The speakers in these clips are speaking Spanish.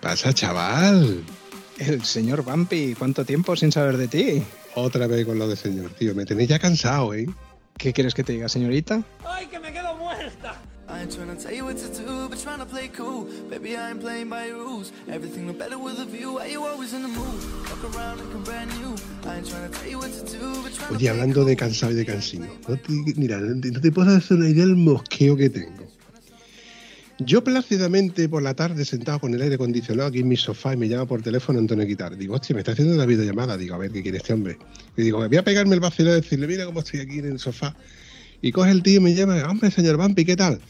Pasa, chaval? El señor Bumpy, ¿cuánto tiempo sin saber de ti? Otra vez con lo de señor, tío. Me tenéis ya cansado, ¿eh? ¿Qué quieres que te diga, señorita? ¡Ay, que me quedo muerta! I ain't tryna tell you what to do, but tryna play cool. Baby, I ain't playing by your rules. Everything look better with a view. Why you always in the mood? Look around looking brand new. I ain't tryna tell you what to do, but tryna Oye, hablando de cansado y de cansino. No te, mira, no te, no te puedo hacer una idea del mosqueo que tengo. Yo plácidamente por la tarde sentado con el aire acondicionado aquí en mi sofá y me llama por teléfono Antonio Quitar. Digo, hostia, me está haciendo una videollamada. Digo, a ver qué quiere este hombre. Y digo, voy a pegarme el vacío y decirle, mira cómo estoy aquí en el sofá. Y coge el tío y me llama, hombre, señor Bampi, ¿qué tal?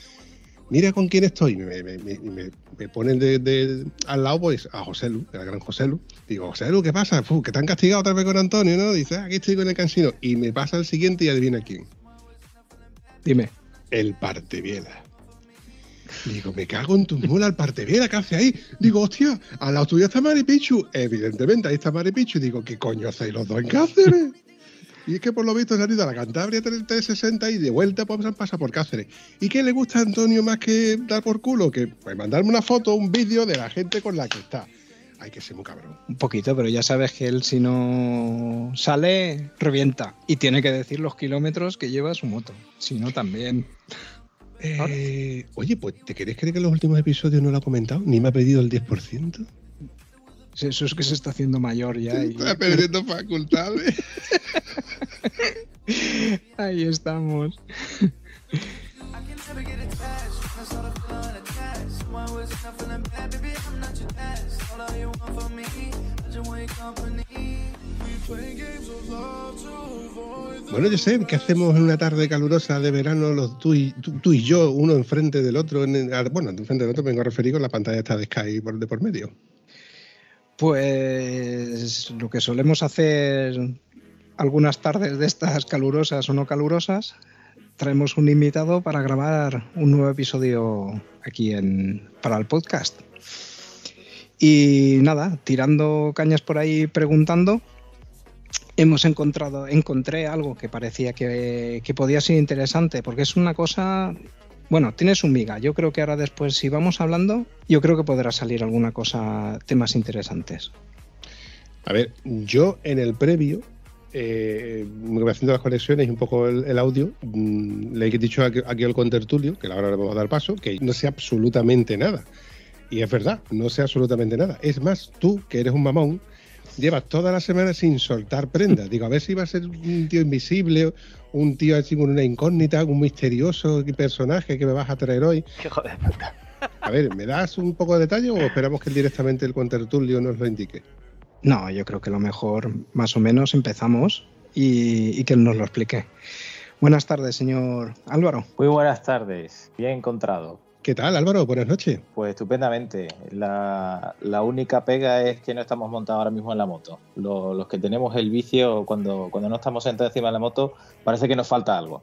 Mira con quién estoy. Me, me, me, me, me ponen de, de- al lado pues, a José Lu, el gran José Lu. Digo, José Lu, ¿qué pasa? Fu, que te han castigado otra vez con Antonio, ¿no? Dice, "Ah, aquí estoy con el cansino. Y me pasa el siguiente y adivina quién. Dime. El Parteviela. Digo, me cago en tu mula el Parteviela, ¿qué hace ahí? Digo, hostia, al lado tuyo está Maripichu. Evidentemente, ahí está Maripichu. Digo, ¿qué coño hacéis los dos en Cáceres? Y es que por lo visto se han ido a la Cantabria 360 y de vuelta pues han pasado por Cáceres. ¿Y qué le gusta a Antonio más que dar por culo? Que pues, mandarme una foto, un vídeo de la gente con la que está. Hay que ser muy cabrón. Un poquito, pero ya sabes que él si no sale, revienta. Y tiene que decir los kilómetros que lleva su moto. Si no, también. Eh, oye, pues ¿te querés creer que en los últimos episodios no lo ha comentado? Ni me ha pedido el 10%. Eso es que se está haciendo mayor ya. y- Está perdiendo facultades. Ahí estamos. Bueno, Josep, ¿qué hacemos en una tarde calurosa de verano tú y, yo, uno enfrente del otro? En el- bueno, enfrente del otro vengo a referir con la pantalla esta de Sky de por medio. Pues lo que solemos hacer algunas tardes de estas calurosas o no calurosas, traemos un invitado para grabar un nuevo episodio aquí en, para el podcast. Y nada, tirando cañas por ahí preguntando, hemos encontrado, encontré algo que parecía que, podía ser interesante, porque es una cosa, bueno, tiene su miga. Yo creo que ahora después, si vamos hablando, yo creo que podrá salir alguna cosa, temas interesantes. A ver, yo en el previo, eh, haciendo las conexiones y un poco el, el audio, mm, le he dicho aquí, aquí al contertulio, que ahora le vamos a dar paso, que no sé absolutamente nada. Y es verdad, no sé absolutamente nada. Es más, tú, que eres un mamón, llevas toda la semana sin soltar prendas. Digo, a ver si va a ser un tío invisible, un tío así con una incógnita, un misterioso personaje que me vas a traer hoy. ¡Hijo de puta! A ver, ¿me das un poco de detalle o esperamos que directamente el contertulio nos lo indique? No, yo creo que lo mejor, más o menos, empezamos y, y que él nos lo explique. Buenas tardes, señor Álvaro. Muy buenas tardes, bien encontrado. ¿Qué tal, Álvaro? Buenas noches. Pues estupendamente. La, la única pega es que no estamos montados ahora mismo en la moto. Lo- los que tenemos el vicio, cuando, cuando no estamos sentados encima de la moto, parece que nos falta algo.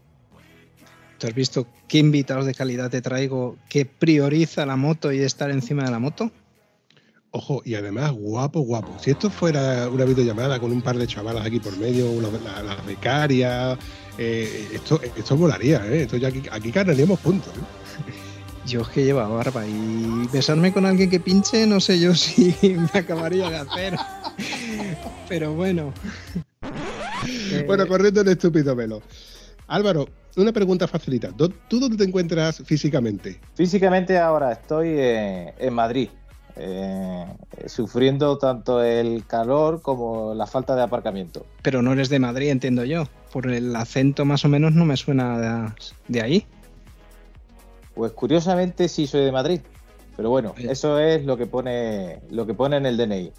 ¿Tú has visto qué invitados de calidad te traigo que prioriza la moto y estar encima de la moto? Ojo, y además guapo, guapo. Si esto fuera una videollamada con un par de chavalas aquí por medio, una- la- las becarias, eh, esto, esto molaría, ¿eh? Esto ya aquí, aquí ganaríamos puntos. ¿eh? Yo es que lleva barba y besarme con alguien que pinche, no sé yo si me acabaría de hacer. Pero bueno. Bueno, corriendo el estúpido velo. Álvaro, una pregunta facilita. ¿Dó- ¿Tú dónde te encuentras físicamente? Físicamente ahora estoy eh, en Madrid, eh, sufriendo tanto el calor como la falta de aparcamiento. pero no eres de Madrid, entiendo yo. Por el acento más o menos no me suena de, de ahí. Pues curiosamente sí soy de Madrid. Pero bueno, eso es lo que pone, lo que pone en el DNI.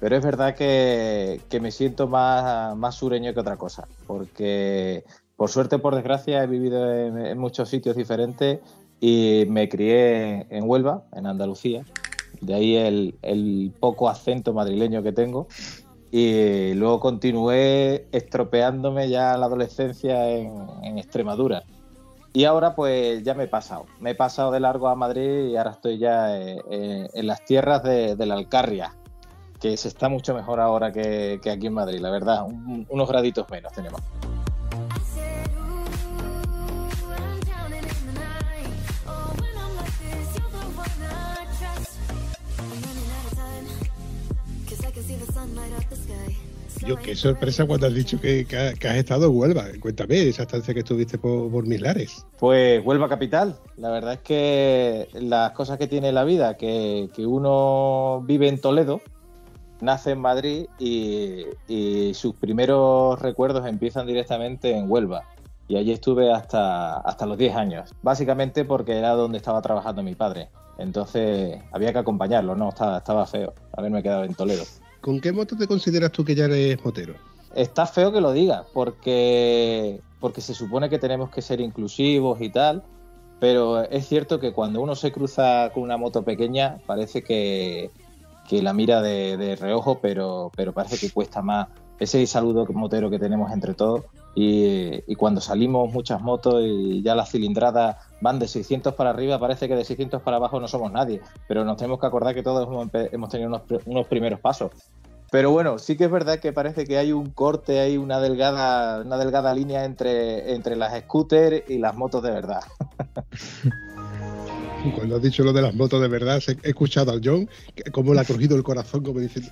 Pero es verdad que, que me siento más, más sureño que otra cosa, porque por suerte o por desgracia he vivido en, en muchos sitios diferentes y me crié en Huelva, en Andalucía. De ahí el, el poco acento madrileño que tengo. Y luego continué estropeándome ya en la adolescencia en, en Extremadura. Y ahora pues ya me he pasado. Me he pasado de largo a Madrid y ahora estoy ya eh, eh, en las tierras de, la Alcarria, que se está mucho mejor ahora que, que aquí en Madrid, la verdad. Un- unos graditos menos tenemos. Yo, qué sorpresa cuando has dicho que, que ha- que has estado en Huelva. Cuéntame esa estancia que estuviste por, por mis lares. Pues Huelva Capital. La verdad es que las cosas que tiene la vida, que, uno vive en Toledo, nace en Madrid y, y sus primeros recuerdos empiezan directamente en Huelva. Y allí estuve hasta, hasta los 10 años. Básicamente porque era donde estaba trabajando mi padre. Entonces había que acompañarlo, ¿no? Estaba, estaba feo haberme quedado en Toledo. ¿Con qué moto te consideras tú que ya eres motero? Está feo que lo diga, porque, porque se supone que tenemos que ser inclusivos y tal, pero es cierto que cuando uno se cruza con una moto pequeña parece que, que la mira de, de reojo, pero, pero parece que cuesta más ese saludo motero que tenemos entre todos. Y, cuando salimos muchas motos y ya las cilindradas van de 600 para arriba, parece que de 600 para abajo no somos nadie, pero nos tenemos que acordar que todos hemos, tenido unos primeros pasos. Pero bueno, sí que es verdad que parece que hay un corte, hay una delgada, una delgada línea entre, entre las scooters y las motos de verdad. Cuando has dicho lo de las motos de verdad, he escuchado al John, como le ha cogido el corazón, como diciendo...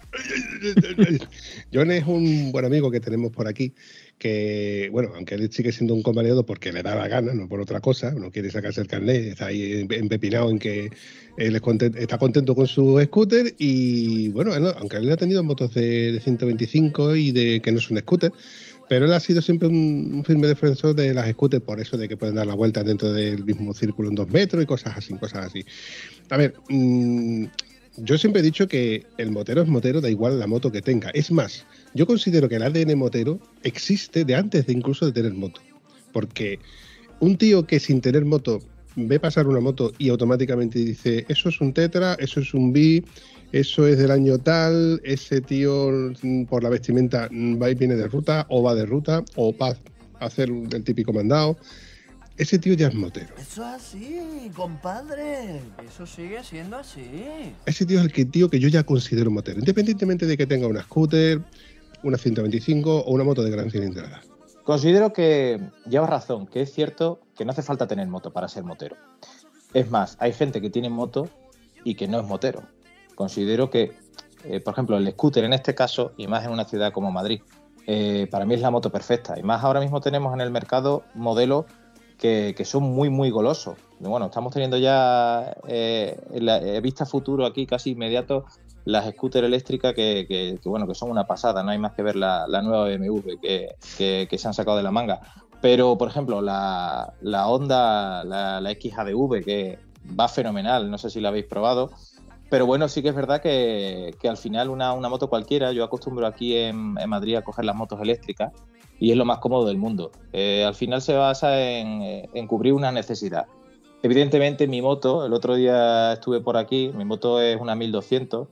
John es un buen amigo que tenemos por aquí, que, bueno, aunque él sigue siendo un convaliado porque le da la gana, no por otra cosa, no quiere sacarse el carnet, está ahí empepinado en que él es está contento con su scooter y, bueno, aunque él ha tenido motos de, de 125 y de que no son scooter, pero él ha sido siempre un, firme defensor de las scooters por eso de que pueden dar la vuelta dentro del mismo círculo en dos metros y cosas así, cosas así. A ver, mm, yo siempre he dicho que el motero es motero, da igual la moto que tenga. Es más, yo considero que el ADN motero existe de antes de incluso de tener moto. Porque un tío que sin tener moto ve pasar una moto y automáticamente dice, eso es un tetra, eso es un bi, eso es del año tal, ese tío mm, por la vestimenta mm, va y viene de ruta, o va de ruta, o va a hacer el típico mandado. Ese tío ya es motero. Eso es así, compadre. Eso sigue siendo así. Ese tío es el que, tío que yo ya considero motero, independientemente de que tenga una scooter, una 125 o una moto de gran cilindrada. Considero que llevas razón, que es cierto que no hace falta tener moto para ser motero. Es más, hay gente que tiene moto y que no es motero. Considero que, eh, por ejemplo, el scooter en este caso, y más en una ciudad como Madrid, eh, para mí es la moto perfecta. Y más ahora mismo tenemos en el mercado modelos que, que son muy, muy golosos. Bueno, estamos teniendo ya eh, la vista futuro aquí, casi inmediato, las scooter eléctricas que, que- bueno, que son una pasada. No hay más que ver la, la nueva BMW que, que- se han sacado de la manga. Pero, por ejemplo, la, la Honda, la XADV, que va fenomenal, no sé si la habéis probado. Pero bueno, sí que es verdad que, al final una, moto cualquiera, yo acostumbro aquí en, Madrid a coger las motos eléctricas y es lo más cómodo del mundo. Eh, al final se basa en, cubrir una necesidad. Evidentemente mi moto, el otro día estuve por aquí, mi moto es una 1200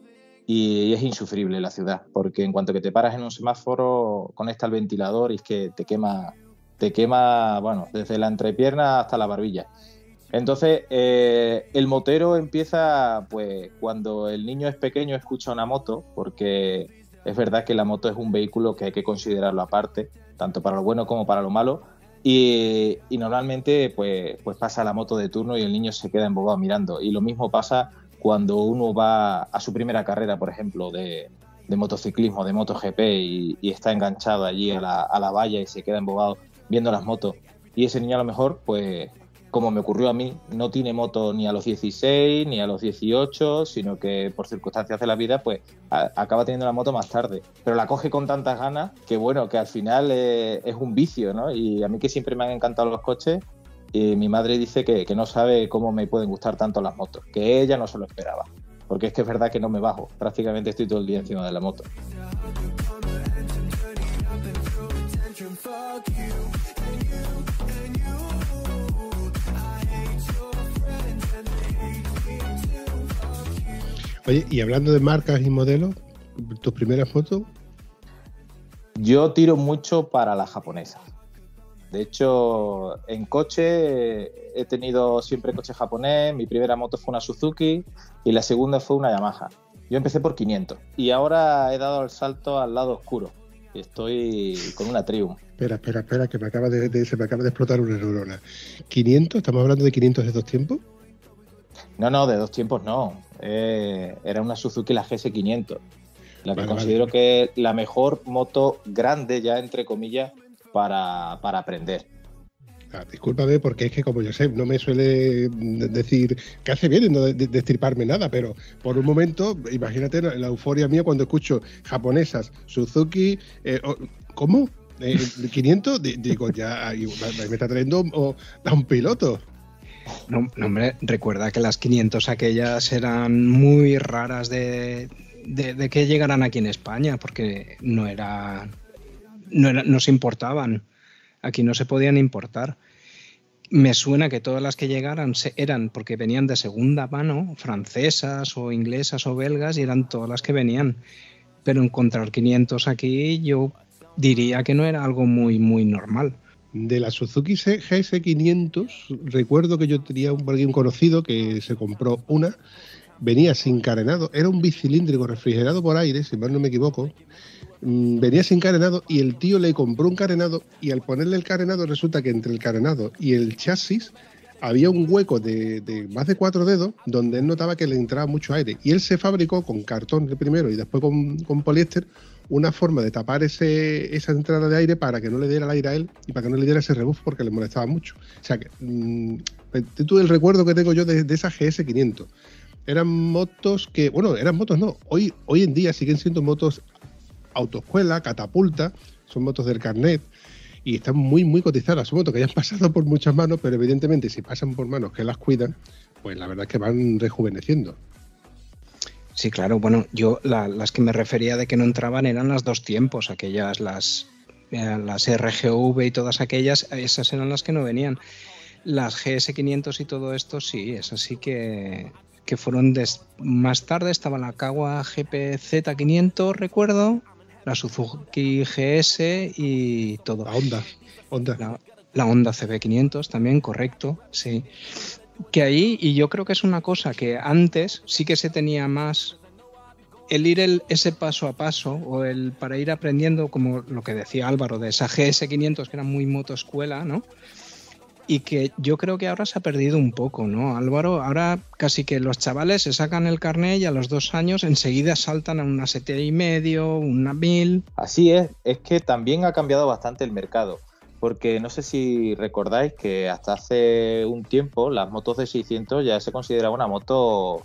y es insufrible la ciudad, porque en cuanto que te paras en un semáforo, conecta el ventilador y es que te quema, te quema, bueno, desde la entrepierna hasta la barbilla. Entonces, eh, el motero empieza, pues, cuando el niño es pequeño, escucha una moto, porque es verdad que la moto es un vehículo que hay que considerarlo aparte, tanto para lo bueno como para lo malo. Y, normalmente, pues, pues pasa la moto de turno y el niño se queda embobado mirando. Y lo mismo pasa cuando uno va a su primera carrera, por ejemplo, de, de motociclismo, de MotoGP, y, y está enganchado allí a la, a la valla y se queda embobado viendo las motos. Y ese niño a lo mejor, pues, como me ocurrió a mí, no tiene moto ni a los 16 ni a los 18, sino que por circunstancias de la vida, pues a- acaba teniendo la moto más tarde. Pero la coge con tantas ganas que, bueno, que al final eh, es un vicio, ¿no? Y a mí que siempre me han encantado los coches, Y mi madre dice que, que no sabe cómo me pueden gustar tanto las motos, que ella no se lo esperaba. Porque es que es verdad que no me bajo, prácticamente estoy todo el día encima de la moto. Oye, y hablando de marcas y modelos, tus primeras motos, Yo tiro mucho para las japonesas. De hecho, en coche he tenido siempre coche japonés. Mi primera moto fue una Suzuki y la segunda fue una Yamaha. Yo empecé por 500 y ahora he dado el salto al lado oscuro. Estoy con una Triumph. espera, espera, espera, que me acaba de, de- se me acaba de explotar una neurona. 500, estamos hablando de 500 de dos tiempos. No, no, de dos tiempos no. Eh, era una Suzuki la GS500. La que Vale, considero vale. que es la mejor moto grande, ya entre comillas, para, para aprender. Ah, discúlpame porque es que como yo sé, no me suele decir que hace bien en no de- de- destriparme nada, pero por un momento, imagínate la, la euforia mía cuando escucho japonesas, Suzuki, eh, ¿cómo? Eh, 500, Di- digo, ya ahí me está trayendo o- a un piloto. No, hombre, recuerda que las 500 aquellas eran muy raras de, que llegaran aquí en España, porque no era, no era, no se importaban. Aquí no se podían importar. Me suena que todas las que llegaran eran porque venían de segunda mano, francesas o inglesas o belgas, y eran todas las que venían. Pero encontrar 500 aquí, yo diría que no era algo muy, muy normal. De la Suzuki C- GS500, recuerdo que yo tenía un, un conocido que se compró una, venía sin carenado, era un bicilíndrico refrigerado por aire, si mal no me equivoco, Mm, venía sin carenado y el tío le compró un carenado y al ponerle el carenado resulta que entre el carenado y el chasis había un hueco de, de más de cuatro dedos donde él notaba que le entraba mucho aire. Y él se fabricó con cartón primero y después con, con poliéster una forma de tapar ese, esa entrada de aire para que no le diera el aire a él y para que no le diera ese rebufo porque le molestaba mucho. O sea que mm, tú el recuerdo que tengo yo de, de esa GS500. Eran motos que, bueno, eran motos no, hoy, hoy en día siguen siendo motos autoescuela, catapulta, son motos del carnet y están muy, muy cotizadas. Son motos que ya han pasado por muchas manos, pero evidentemente si pasan por manos que las cuidan, pues la verdad es que van rejuveneciendo. Sí, claro. Bueno, yo la- las que me refería de que no entraban eran las dos tiempos, aquellas, las, eh, las RGV y todas aquellas, esas eran las que no venían. Las GS500 y todo esto, sí, esas sí que, que fueron des- más tarde. Estaba la Kawa GPZ500, recuerdo, la Suzuki GS y todo. La Honda, Honda. La, la Honda CB500 también, correcto, sí. Que ahí, y yo creo que es una cosa que antes sí que se tenía más el ir ese paso a paso o el para ir aprendiendo, como lo que decía Álvaro, de esa GS500 que era muy motoescuela, ¿no? Y que yo creo que ahora se ha perdido un poco, ¿no, Álvaro? Ahora casi que los chavales se sacan el carnet y a los dos años enseguida saltan a una ST y medio, una 1000. Así es, es que también ha cambiado bastante el mercado, porque no sé si recordáis que hasta hace un tiempo las motos de 600 ya se consideraba una moto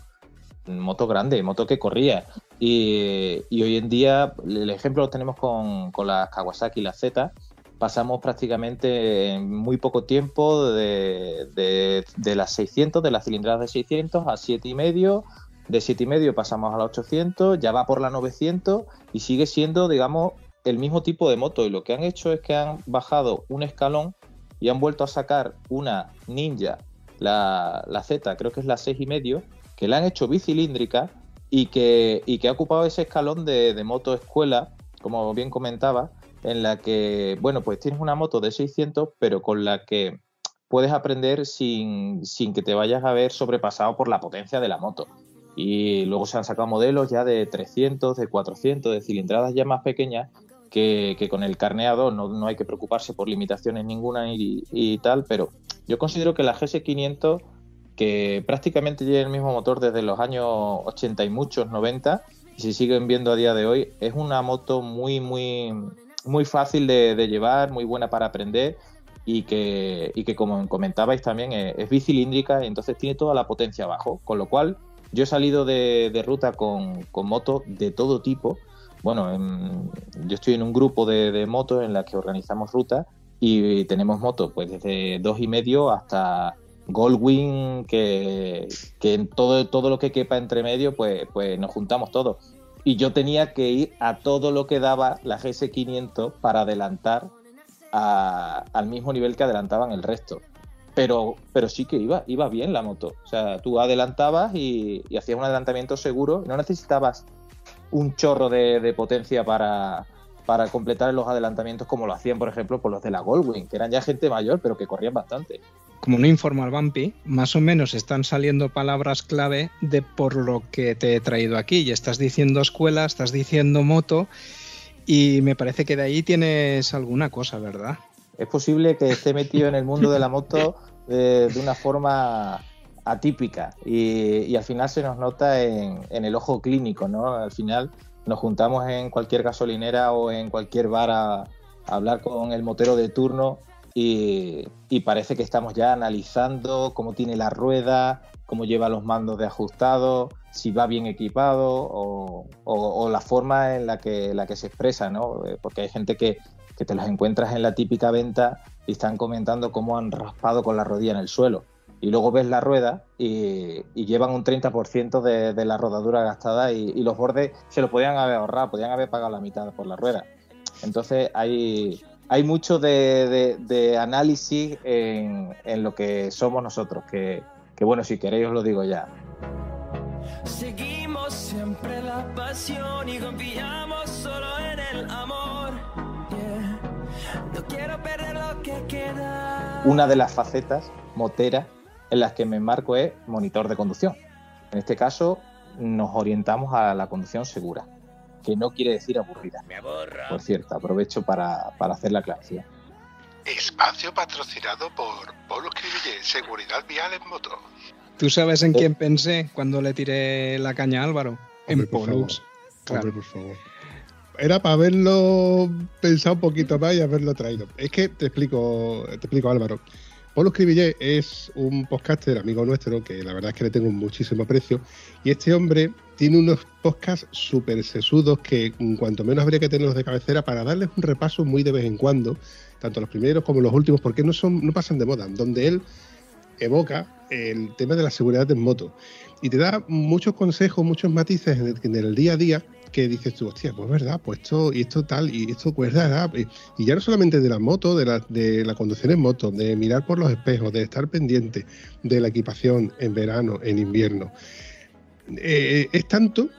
moto grande, moto que corría. Y, hoy en día el ejemplo lo tenemos con, con las Kawasaki y las Z. Pasamos prácticamente en muy poco tiempo de, de, de las 600, de las cilindradas de 600 a 7,5. De 7,5 pasamos a las 800, ya va por la 900 y sigue siendo, digamos, el mismo tipo de moto. Y lo que han hecho es que han bajado un escalón y han vuelto a sacar una Ninja, la, la Z, creo que es la 6,5, que la han hecho bicilíndrica y que, y que ha ocupado ese escalón de, de moto escuela, como bien comentaba, en la que, bueno, pues tienes una moto de 600, pero con la que puedes aprender sin, sin que te vayas a ver sobrepasado por la potencia de la moto. Y luego se han sacado modelos ya de 300, de 400, de cilindradas ya más pequeñas, que, con el carneado no, no hay que preocuparse por limitaciones ninguna y, tal, pero yo considero que la GS500 que prácticamente lleva el mismo motor desde los años 80 y muchos 90 y se siguen viendo a día de hoy es una moto muy muy muy fácil de, llevar muy buena para aprender y que, y que como comentabais también es, es, bicilíndrica y entonces tiene toda la potencia abajo con lo cual yo he salido de, de ruta con, con motos de todo tipo bueno en, yo estoy en un grupo de, de motos en la que organizamos rutas y tenemos motos pues desde dos y medio hasta Goldwing, que, que en todo, todo lo que quepa entre medio, pues, pues nos juntamos todos. Y yo tenía que ir a todo lo que daba la GS500 para adelantar a- al mismo nivel que adelantaban el resto. Pero, pero sí que iba, iba bien la moto. O sea, tú adelantabas y, y hacías un adelantamiento seguro. No necesitabas un chorro de, de potencia para, para completar los adelantamientos como lo hacían, por ejemplo, por los de la Goldwing, que eran ya gente mayor, pero que corrían bastante. Como no informa el Bumpy, más o menos están saliendo palabras clave de por lo que te he traído aquí. Y estás diciendo escuela, estás diciendo moto, y me parece que de ahí tienes alguna cosa, ¿verdad? Es posible que esté metido en el mundo de la moto eh, de una forma atípica y, al final se nos nota en, el ojo clínico, ¿no? Al final nos juntamos en cualquier gasolinera o en cualquier bar a, a hablar con el motero de turno y, parece que estamos ya analizando cómo tiene la rueda, cómo lleva los mandos de ajustado, si va bien equipado o, la forma en la que, la que se expresa, ¿no? Eh, Porque hay gente que, que te los encuentras en la típica venta y están comentando cómo han raspado con la rodilla en el suelo. Y luego ves la rueda y, y llevan un 30% de, de la rodadura gastada y, y los bordes se lo podían haber ahorrado, podían haber pagado la mitad por la rueda. Entonces hay, hay mucho de, de- de análisis en, en lo que somos nosotros, que, que bueno, si queréis os lo digo ya. Seguimos siempre la pasión y confiamos solo en el amor. Yeah. No quiero perder lo que queda. Una de las facetas moteras en las que me marco es monitor de conducción. En este caso nos orientamos a la conducción segura, que no quiere decir aburrida. Por cierto, aprovecho para, para hacer la aclaración. Espacio patrocinado por Polo Cribillé, Seguridad Vial en Moto. ¿Tú sabes en quién pensé cuando le tiré la caña a Álvaro? en Hombre, favor. Claro. Hombre, por favor. Era para haberlo pensado un poquito más y haberlo traído. Es que te explico, te explico Álvaro. Polo Escribillé es un podcaster amigo nuestro que la verdad es que le tengo muchísimo aprecio. Y este hombre tiene unos podcasts súper sesudos que cuanto menos habría que tenerlos de cabecera para darles un repaso muy de vez en cuando, tanto los primeros como los últimos, porque no, son, no pasan de moda, donde él evoca el tema de la seguridad en moto y te da muchos consejos, muchos matices en el día a día que dices tú, hostia, pues verdad, pues esto y esto tal, y esto pues. Y, ya no solamente de la moto, de la, de la conducción en moto, de mirar por los espejos, de estar pendiente de la equipación en verano, en invierno. Eh, es tanto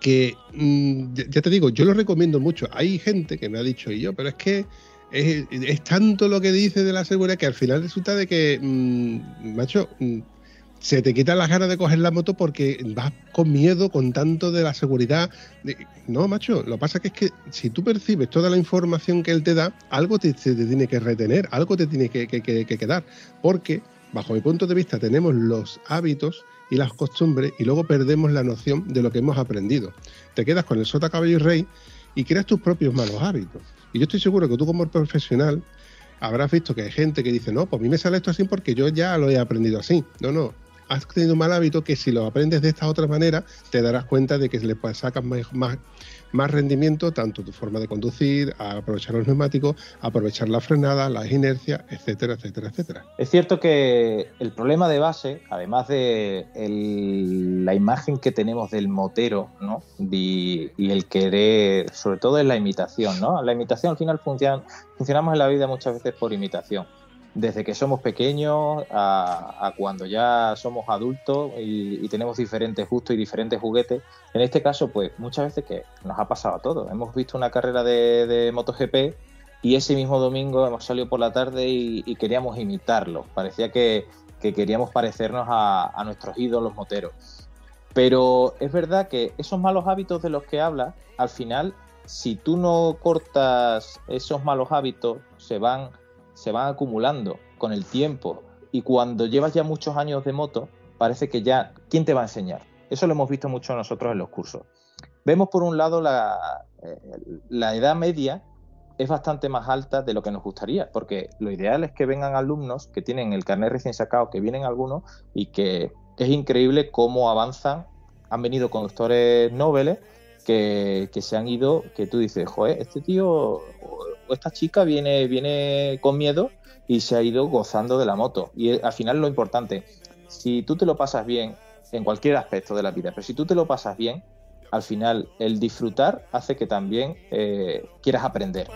que, mm, ya, te digo, yo lo recomiendo mucho. Hay gente que me ha dicho, y yo, pero es que es, es tanto lo que dice de la seguridad que al final resulta de que, mm, macho, mm, se te quitan las ganas de coger la moto porque vas con miedo, con tanto de la seguridad. No, macho, lo que pasa es que si tú percibes toda la información que él te da, algo te, tiene que retener, algo te tiene que quedar. Porque, bajo mi punto de vista, tenemos los hábitos y las costumbres y luego perdemos la noción de lo que hemos aprendido. Te quedas con el sota caballo y rey y creas tus propios malos hábitos. Y yo estoy seguro que tú como profesional habrás visto que hay gente que dice, no, pues a mí me sale esto así porque yo ya lo he aprendido así. No, no. Has tenido un mal hábito que si lo aprendes de esta otra manera, te darás cuenta de que le sacas más, más, rendimiento, tanto tu forma de conducir, a aprovechar los neumáticos, a aprovechar la frenada, las inercias, etcétera, etcétera, etcétera. Es cierto que el problema de base, además de la imagen que tenemos del motero, ¿no? Y, y el querer, sobre todo es la imitación, ¿no? La imitación al final funciona, funcionamos en la vida muchas veces por imitación. Desde que somos pequeños a, cuando ya somos adultos y, y tenemos diferentes gustos y diferentes juguetes. En este caso, pues muchas veces que nos ha pasado a todos. Hemos visto una carrera de, MotoGP y ese mismo domingo hemos salido por la tarde y, queríamos imitarlo. Parecía que, que queríamos parecernos a, a nuestros ídolos moteros. Pero es verdad que esos malos hábitos de los que habla, al final, si tú no cortas esos malos hábitos, se van, se van acumulando con el tiempo. Y cuando llevas ya muchos años de moto, parece que ya, ¿quién te va a enseñar? Eso lo hemos visto mucho nosotros en los cursos. Vemos por un lado la, eh, la edad media es bastante más alta de lo que nos gustaría, porque lo ideal es que vengan alumnos que tienen el carnet recién sacado, que vienen algunos y que es increíble cómo avanzan. Han venido conductores nobles que, que se han ido, que tú dices, joder, este tío esta chica viene, viene con miedo y se ha ido gozando de la moto. Y eh, al final lo importante, si tú te lo pasas bien en cualquier aspecto de la vida, pero si tú te lo pasas bien, al final el disfrutar hace que también eh, quieras aprender.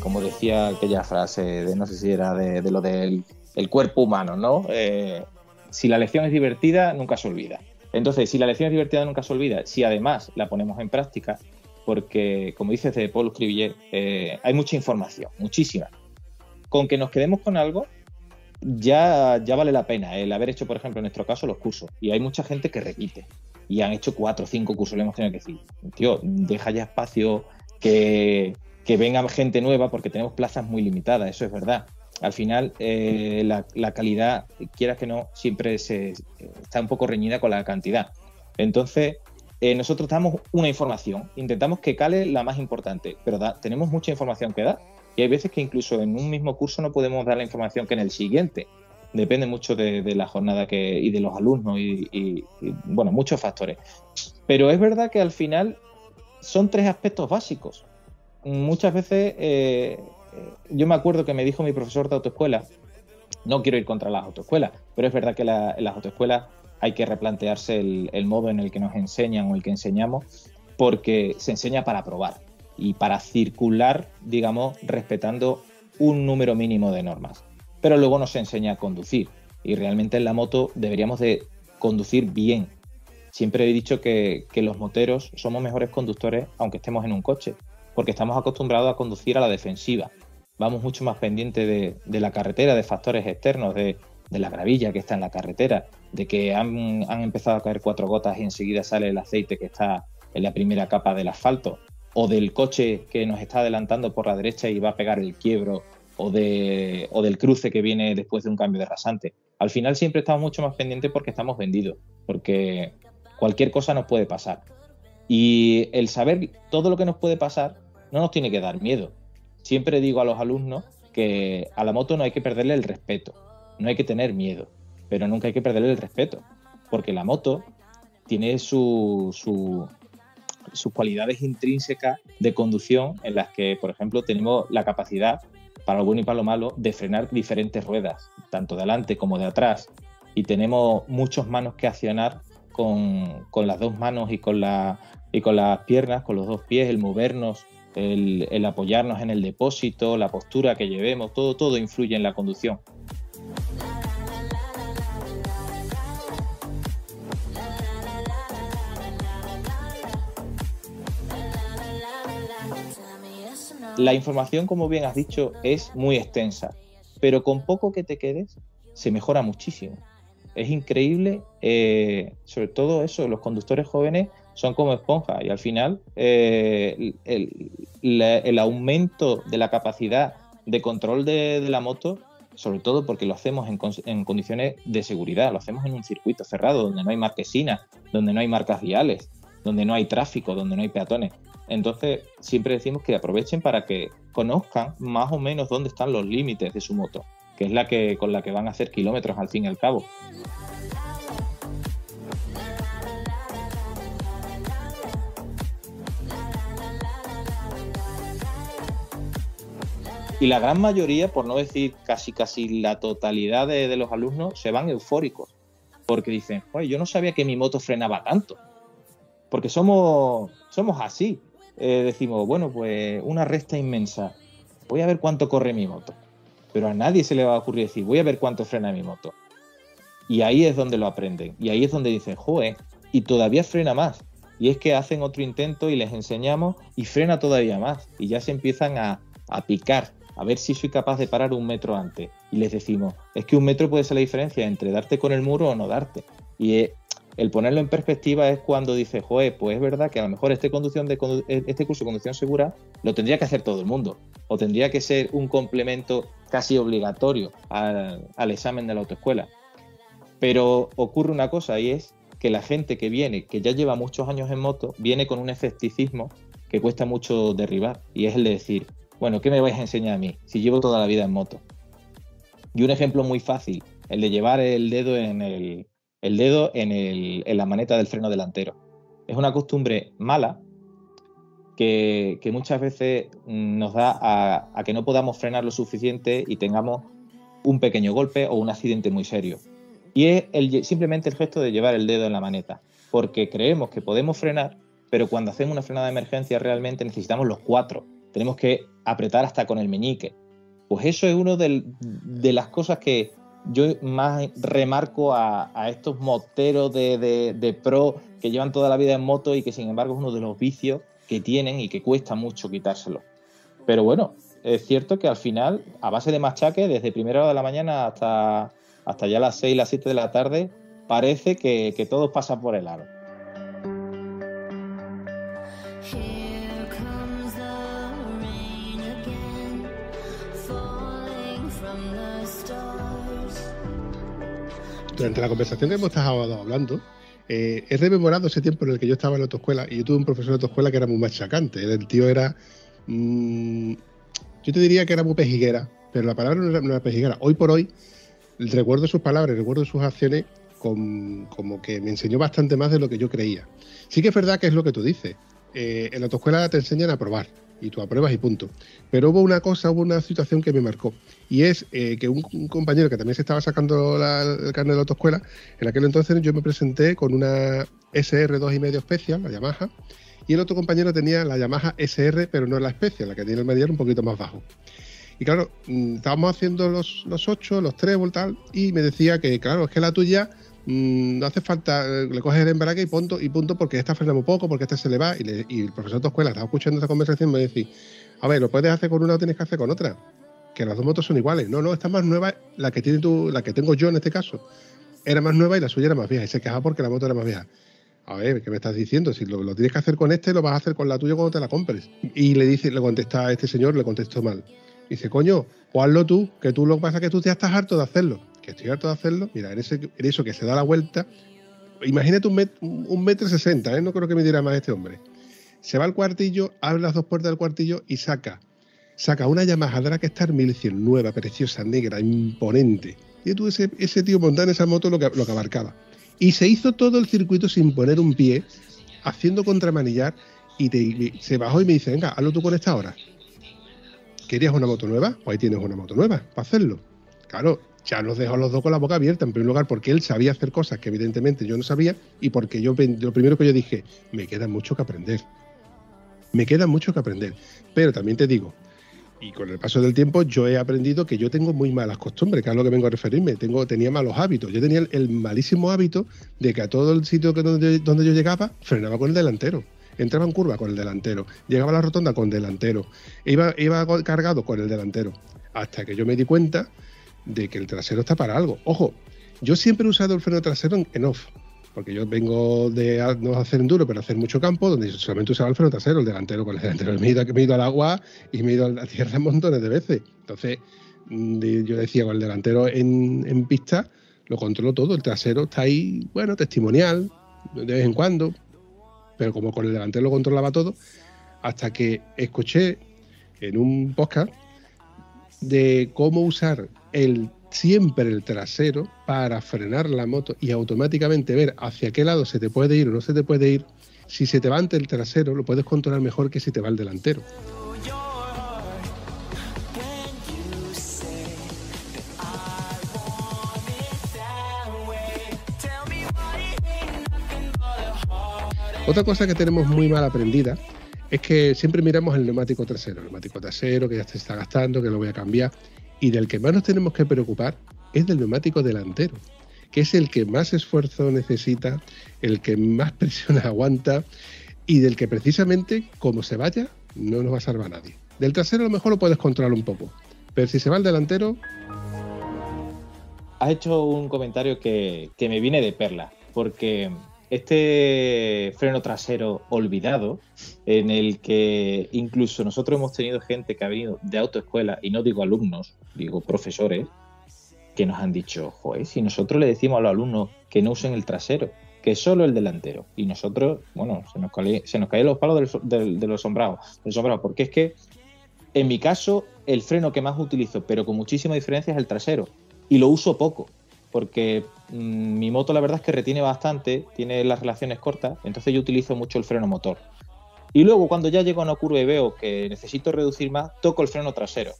Como decía aquella frase de no sé si era de, de lo del el cuerpo humano, ¿no? Eh, si la lección es divertida, nunca se olvida. Entonces, si la lección es divertida, nunca se olvida. Si además la ponemos en práctica, porque, como dices de Paul Scrivillier, eh, hay mucha información, muchísima. Con que nos quedemos con algo, ya, ya vale la pena el haber hecho, por ejemplo, en nuestro caso, los cursos. Y hay mucha gente que repite. Y han hecho cuatro o cinco cursos, le hemos tenido que decir, tío, deja ya espacio que, que venga gente nueva porque tenemos plazas muy limitadas, eso es verdad. Al final, eh, la, calidad, quieras que no, siempre se, está un poco reñida con la cantidad. Entonces, eh, nosotros damos una información, intentamos que cale la más importante, pero tenemos mucha información que dar. Y hay veces que incluso en un mismo curso no podemos dar la información que en el siguiente. Depende mucho de, la jornada que, y de los alumnos y, bueno, muchos factores. Pero es verdad que al final son tres aspectos básicos. Muchas veces, eh, yo me acuerdo que me dijo mi profesor de autoescuela, no quiero ir contra las autoescuelas, pero es verdad que en las autoescuelas hay que replantearse el, el modo en el que nos enseñan o el que enseñamos, porque se enseña para probar y para circular, digamos, respetando un número mínimo de normas. Pero luego nos enseña a conducir y realmente en la moto deberíamos de conducir bien. Siempre he dicho que, que los moteros somos mejores conductores aunque estemos en un coche, porque estamos acostumbrados a conducir a la defensiva. Vamos mucho más pendientes de, de la carretera, de factores externos, de, de la gravilla que está en la carretera, de que han, han empezado a caer cuatro gotas y enseguida sale el aceite que está en la primera capa del asfalto, o del coche que nos está adelantando por la derecha y va a pegar el quiebro, o, de, o del cruce que viene después de un cambio de rasante. Al final siempre estamos mucho más pendientes porque estamos vendidos, porque cualquier cosa nos puede pasar. Y el saber todo lo que nos puede pasar no nos tiene que dar miedo. Siempre digo a los alumnos que a la moto no hay que perderle el respeto, no hay que tener miedo, pero nunca hay que perderle el respeto, porque la moto tiene su, su- sus cualidades intrínsecas de conducción en las que, por ejemplo, tenemos la capacidad, para lo bueno y para lo malo, de frenar diferentes ruedas, tanto de adelante como de atrás, y tenemos muchas manos que accionar con, con las dos manos y con, la, y con las piernas, con los dos pies, el movernos, el, apoyarnos en el depósito, la postura que llevemos, todo, todo influye en la conducción. La información, como bien has dicho, es muy extensa, pero con poco que te quedes se mejora muchísimo. Es increíble, eh, sobre todo eso, los conductores jóvenes son como esponjas y al final eh, el, aumento de la capacidad de control de, la moto, sobre todo porque lo hacemos en, en condiciones de seguridad, lo hacemos en un circuito cerrado donde no hay marquesinas, donde no hay marcas viales, donde no hay tráfico, donde no hay peatones. Entonces, siempre decimos que aprovechen para que conozcan más o menos dónde están los límites de su moto, que es la que con la que van a hacer kilómetros al fin y al cabo. Y la gran mayoría, por no decir casi casi la totalidad de, los alumnos, se van eufóricos, porque dicen, "Joder, yo no sabía que mi moto frenaba tanto. Porque somos, somos así. Eh, decimos, bueno, pues una recta inmensa. Voy a ver cuánto corre mi moto. Pero a nadie se le va a ocurrir decir, voy a ver cuánto frena mi moto. Y ahí es donde lo aprenden. Y ahí es donde dicen, joder, y todavía frena más. Y es que hacen otro intento y les enseñamos y frena todavía más. Y ya se empiezan a, a picar, a ver si soy capaz de parar un metro antes. Y les decimos, es que un metro puede ser la diferencia entre darte con el muro o no darte. Y eh, el ponerlo en perspectiva es cuando dices, joder, pues es verdad que a lo mejor este, conducción de, condu- este curso de conducción segura lo tendría que hacer todo el mundo. O tendría que ser un complemento casi obligatorio al, al examen de la autoescuela. Pero ocurre una cosa y es que la gente que viene, que ya lleva muchos años en moto, viene con un escepticismo que cuesta mucho derribar. Y es el de decir, bueno, ¿qué me vais a enseñar a mí si llevo toda la vida en moto? Y un ejemplo muy fácil, el de llevar el dedo en, el, dedo en, la maneta del freno delantero. Es una costumbre mala que, muchas veces nos da a, que no podamos frenar lo suficiente y tengamos un pequeño golpe o un accidente muy serio. Y es simplemente el gesto de llevar el dedo en la maneta, porque creemos que podemos frenar, pero cuando hacemos una frenada de emergencia realmente necesitamos los cuatro. Tenemos que apretar hasta con el meñique. Pues eso es una de las cosas que yo más remarco a, estos moteros de, de- pro que llevan toda la vida en moto y que sin embargo es uno de los vicios que tienen y que cuesta mucho quitárselo. Pero bueno, es cierto que al final, a base de machaque, desde primera hora de la mañana hasta, ya las 6, las 7 de la tarde, parece que, que todo pasa por el aro. Durante la conversación que hemos estado hablando, eh, he rememorado ese tiempo en el que yo estaba en la autoescuela y yo tuve un profesor de autoescuela que era muy machacante. El tío era. mm, yo te diría que era muy pejiguera, pero la palabra no era, no era pejiguera. Hoy por hoy, recuerdo sus palabras, recuerdo sus acciones como que me enseñó bastante más de lo que yo creía. Sí que es verdad que es lo que tú dices. Eh, en la autoescuela te enseñan a probar y tú apruebas y punto. Pero hubo una cosa, hubo una situación que me marcó y es eh, que un, compañero que también se estaba sacando la- el carnet de la autoescuela, en aquel entonces yo me presenté con una SR 2,5 Special, la Yamaha, y el otro compañero tenía la Yamaha SR, pero no la Special, la que tiene el medial un poquito más bajo. Y claro, mm, estábamos haciendo los, los 8, los 3 tal, y me decía que, claro, es que la tuya mm, no hace falta, eh, le coges el embrague y punto, y punto, porque esta frena muy poco, porque esta se le va. Y, le- y el profesor de escuela estaba escuchando esa conversación y me decía, a ver, lo puedes hacer con una o tienes que hacer con otra. Que las dos motos son iguales. No, no, esta es más nueva, la que tiene tú, la que tengo yo en este caso. Era más nueva y la suya era más vieja. Y se quejaba porque la moto era más vieja. A ver, ¿qué me estás diciendo? Si lo, lo tienes que hacer con este, lo vas a hacer con la tuya cuando te la compres. Y le dice, le contesta a este señor, le contestó mal. Dice, coño, o hazlo tú, que tú lo que pasa es que tú ya estás harto de hacerlo. Que estoy harto de hacerlo. Mira, en, ese, en eso que se da la vuelta, imagínate un, met- un metro sesenta, ¿eh? no creo que me dirá más este hombre. Se va al cuartillo, abre las dos puertas del cuartillo y saca. Saca una Yamaha Dragstar 1100, nueva, preciosa, negra, imponente. Y tú ese, ese tío montando esa moto lo que, lo que abarcaba. Y se hizo todo el circuito sin poner un pie, haciendo contramanillar, y, te- se bajó y me dice, venga, hazlo tú con esta hora. ¿Querías una moto nueva? Pues ahí tienes una moto nueva para hacerlo. Claro, ya nos dejó los dos con la boca abierta, en primer lugar, porque él sabía hacer cosas que evidentemente yo no sabía, y porque yo lo primero que yo dije, me queda mucho que aprender. Me queda mucho que aprender. Pero también te digo, y con el paso del tiempo yo he aprendido que yo tengo muy malas costumbres, que es lo que vengo a referirme. Tengo, tenía malos hábitos. Yo tenía el, malísimo hábito de que a todo el sitio que donde, donde yo llegaba, frenaba con el delantero. Entraba en curva con el delantero. Llegaba a la rotonda con el delantero. Iba, iba cargado con el delantero. Hasta que yo me di cuenta de que el trasero está para algo. Ojo, yo siempre he usado el freno trasero en, off. Porque yo vengo de no hacer enduro, pero hacer mucho campo, donde solamente usaba el freno trasero, el delantero con el delantero. Me he ido, al agua y me he ido a la tierra montones de veces. Entonces, mm, yo decía, con el delantero en, en pista, lo controlo todo. El trasero está ahí, bueno, testimonial, de vez en cuando. Pero como con el delantero lo controlaba todo, hasta que escuché en un podcast de cómo usar el siempre el trasero para frenar la moto y automáticamente ver hacia qué lado se te puede ir o no se te puede ir. Si se te va ante el trasero, lo puedes controlar mejor que si te va el delantero. Otra cosa que tenemos muy mal aprendida es que siempre miramos el neumático trasero, el neumático trasero que ya se está gastando, que lo voy a cambiar, y del que más nos tenemos que preocupar es del neumático delantero, que es el que más esfuerzo necesita, el que más presión aguanta y del que precisamente, como se vaya, no nos va a salvar nadie. Del trasero a lo mejor lo puedes controlar un poco, pero si se va al delantero, Has hecho un comentario que, que me viene de perla, porque este freno trasero olvidado, en el que incluso nosotros hemos tenido gente que ha venido de autoescuela, y no digo alumnos, digo profesores, que nos han dicho, joder, si nosotros le decimos a los alumnos que no usen el trasero, que solo el delantero, y nosotros, bueno, se nos, cae- caen los palos de los sombrados, porque es que en mi caso, el freno que más utilizo, pero con muchísima diferencia, es el trasero. y lo uso poco, porque mi moto la verdad es que retiene bastante, tiene las relaciones cortas, entonces yo utilizo mucho el freno motor. Y luego cuando ya llego a una curva y veo que necesito reducir más, toco el freno trasero.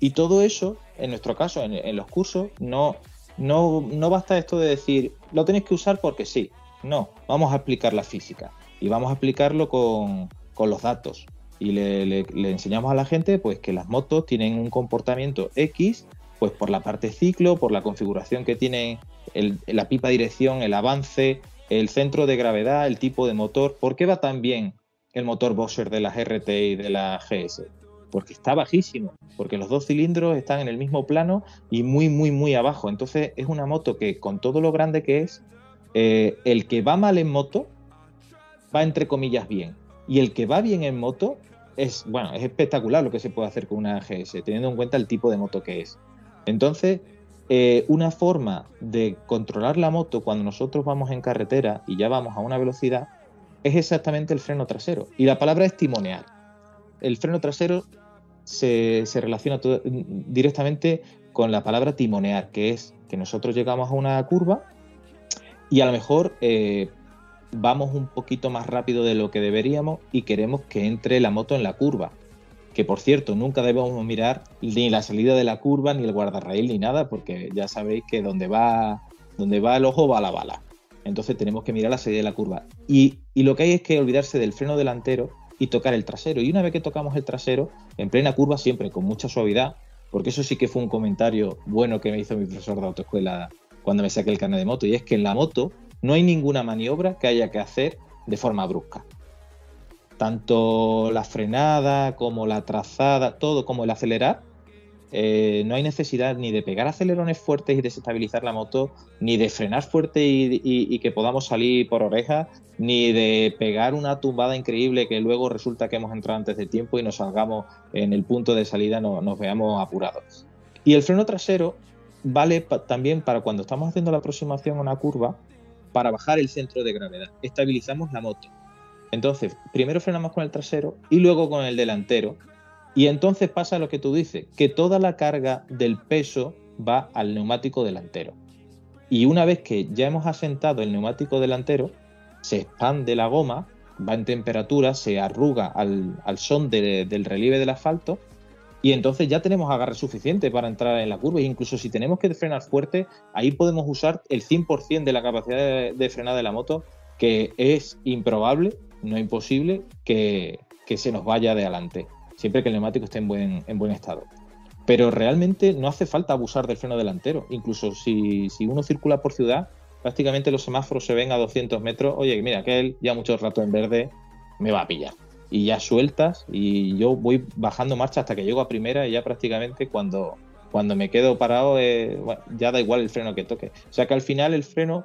Y todo eso, en nuestro caso, en, en los cursos, no, no, no basta esto de decir, lo tenéis que usar porque sí. No, vamos a explicar la física y vamos a explicarlo con, con los datos. Y le, le- le enseñamos a la gente pues, que las motos tienen un comportamiento X, pues por la parte ciclo, por la configuración que tienen el- la pipa dirección, el avance, el centro de gravedad, el tipo de motor. ¿Por qué va tan bien el motor Boxer de las RT y de la GS? Porque está bajísimo, porque los dos cilindros están en el mismo plano y muy, muy, muy abajo. Entonces es una moto que con todo lo grande que es, eh, el que va mal en moto va entre comillas bien. Y el que va bien en moto es, bueno, es espectacular lo que se puede hacer con una GS, teniendo en cuenta el tipo de moto que es. Entonces, eh, una forma de controlar la moto cuando nosotros vamos en carretera y ya vamos a una velocidad es exactamente el freno trasero. Y la palabra es timonear. El freno trasero se, relaciona todo- directamente con la palabra timonear, que es que nosotros llegamos a una curva y a lo mejor eh, vamos un poquito más rápido de lo que deberíamos y queremos que entre la moto en la curva. Que por cierto, nunca debemos mirar ni la salida de la curva, ni el guardarraíl, ni nada, porque ya sabéis que donde va, donde va el ojo va la bala. Entonces tenemos que mirar la salida de la curva. Y, y lo que hay es que olvidarse del freno delantero y tocar el trasero. Y una vez que tocamos el trasero, en plena curva, siempre con mucha suavidad, porque eso sí que fue un comentario bueno que me hizo mi profesor de autoescuela cuando me saqué el carnet de moto, y es que en la moto no hay ninguna maniobra que haya que hacer de forma brusca. Tanto la frenada como la trazada, todo como el acelerar, eh, no hay necesidad ni de pegar acelerones fuertes y desestabilizar la moto, ni de frenar fuerte y, que podamos salir por orejas, ni de pegar una tumbada increíble que luego resulta que hemos entrado antes de tiempo y nos salgamos en el punto de salida, no- nos veamos apurados. Y el freno trasero vale también para cuando estamos haciendo la aproximación a una curva, para bajar el centro de gravedad. Estabilizamos la moto. Entonces, primero frenamos con el trasero y luego con el delantero. Y entonces pasa lo que tú dices, que toda la carga del peso va al neumático delantero. Y una vez que ya hemos asentado el neumático delantero, se expande la goma, va en temperatura, se arruga al, son de- del relieve del asfalto y entonces ya tenemos agarre suficiente para entrar en la curva. E incluso si tenemos que frenar fuerte, ahí podemos usar el 100% de la capacidad de, de frenada de la moto, que es improbable, no imposible, que, que se nos vaya de adelante, siempre que el neumático esté en buen, en buen estado. Pero realmente no hace falta abusar del freno delantero. Incluso si, si uno circula por ciudad, prácticamente los semáforos se ven a 200 metros. Oye, mira, aquel ya mucho rato en verde me va a pillar. Y ya sueltas y yo voy bajando marcha hasta que llego a primera y ya prácticamente cuando, cuando me quedo parado eh, ya da igual el freno que toque. O sea que al final el freno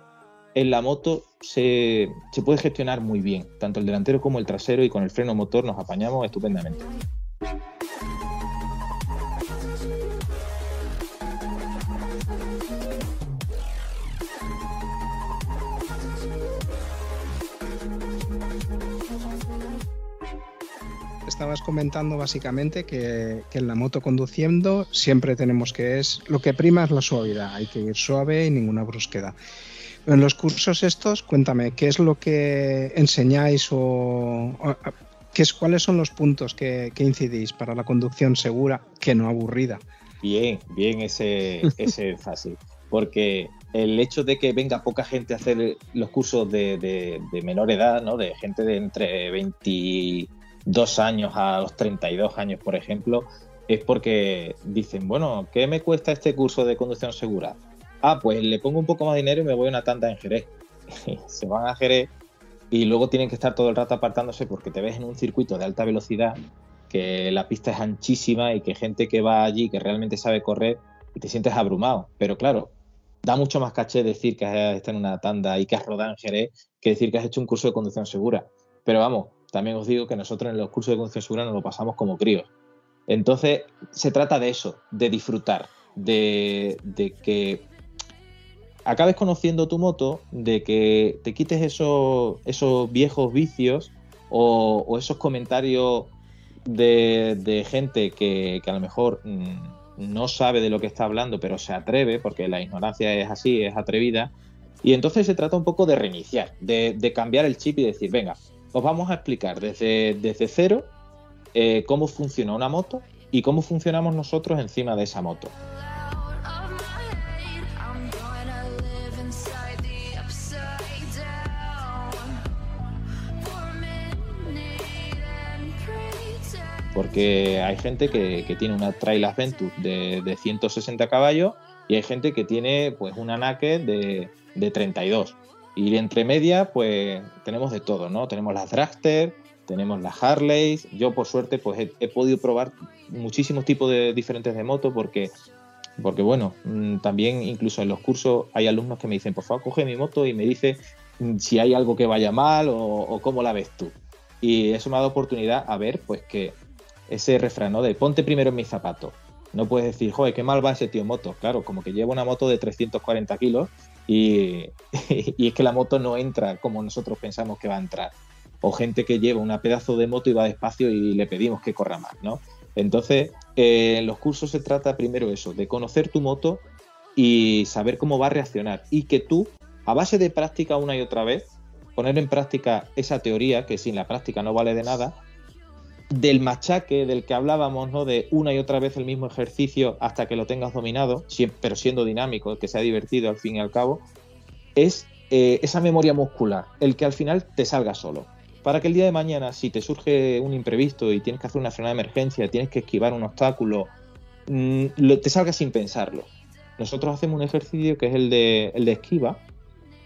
en la moto se, se puede gestionar muy bien, tanto el delantero como el trasero y con el freno motor nos apañamos estupendamente. Estabas comentando básicamente que, que en la moto conduciendo siempre tenemos que es lo que prima es la suavidad, hay que ir suave y ninguna brusquedad. En los cursos estos, cuéntame, ¿qué es lo que enseñáis o, o- qué es, cuáles son los puntos que, que incidís para la conducción segura, que no aburrida? Bien, bien ese, ese fácil. Porque el hecho de que venga poca gente a hacer los cursos de, de- de menor edad, ¿no? de gente de entre 22 años a los 32 años, por ejemplo, es porque dicen, bueno, ¿qué me cuesta este curso de conducción segura? Ah, pues le pongo un poco más de dinero y me voy a una tanda en Jerez. Se van a Jerez y luego tienen que estar todo el rato apartándose porque te ves en un circuito de alta velocidad que la pista es anchísima y que gente que va allí que realmente sabe correr y te sientes abrumado. Pero claro, da mucho más caché decir que has estado en una tanda y que has rodado en Jerez que decir que has hecho un curso de conducción segura. Pero vamos, también os digo que nosotros en los cursos de conducción segura nos lo pasamos como críos. Entonces, se trata de eso, de disfrutar, de, de que acabes conociendo tu moto, de que te quites esos, esos viejos vicios o, esos comentarios de, gente que, que a lo mejor mm, no sabe de lo que está hablando, pero se atreve, porque la ignorancia es así, es atrevida. Y entonces se trata un poco de reiniciar, de, de cambiar el chip y decir, venga, os vamos a explicar desde, desde cero eh, cómo funciona una moto y cómo funcionamos nosotros encima de esa moto. Porque hay gente que, tiene una Trail Adventure de, de 160 caballos y hay gente que tiene pues una Naked de, de 32. Y entre media, pues tenemos de todo, ¿no? Tenemos las Dragster, tenemos las Harleys. Yo, por suerte, pues he, podido probar muchísimos tipos de diferentes de motos porque, porque bueno, mm, también incluso en los cursos hay alumnos que me dicen, por favor, coge mi moto y me dice mm, si hay algo que vaya mal o, o cómo la ves tú. Y eso me ha dado oportunidad a ver, pues que ese refrán, ¿no? De ponte primero en mis zapatos. No puedes decir, joder, qué mal va ese tío moto. Claro, como que lleva una moto de 340 kilos y, y es que la moto no entra como nosotros pensamos que va a entrar. O gente que lleva una pedazo de moto y va despacio y le pedimos que corra más, ¿no? Entonces, eh, en los cursos se trata primero eso, de conocer tu moto y saber cómo va a reaccionar. Y que tú, a base de práctica una y otra vez, poner en práctica esa teoría, que sin la práctica no vale de nada, del machaque del que hablábamos, ¿no? De una y otra vez el mismo ejercicio hasta que lo tengas dominado, pero siendo dinámico, que sea divertido al fin y al cabo, es eh, esa memoria muscular, el que al final te salga solo. Para que el día de mañana, si te surge un imprevisto y tienes que hacer una frenada de emergencia, tienes que esquivar un obstáculo, mm, lo- te salga sin pensarlo. Nosotros hacemos un ejercicio que es el de, el de esquiva,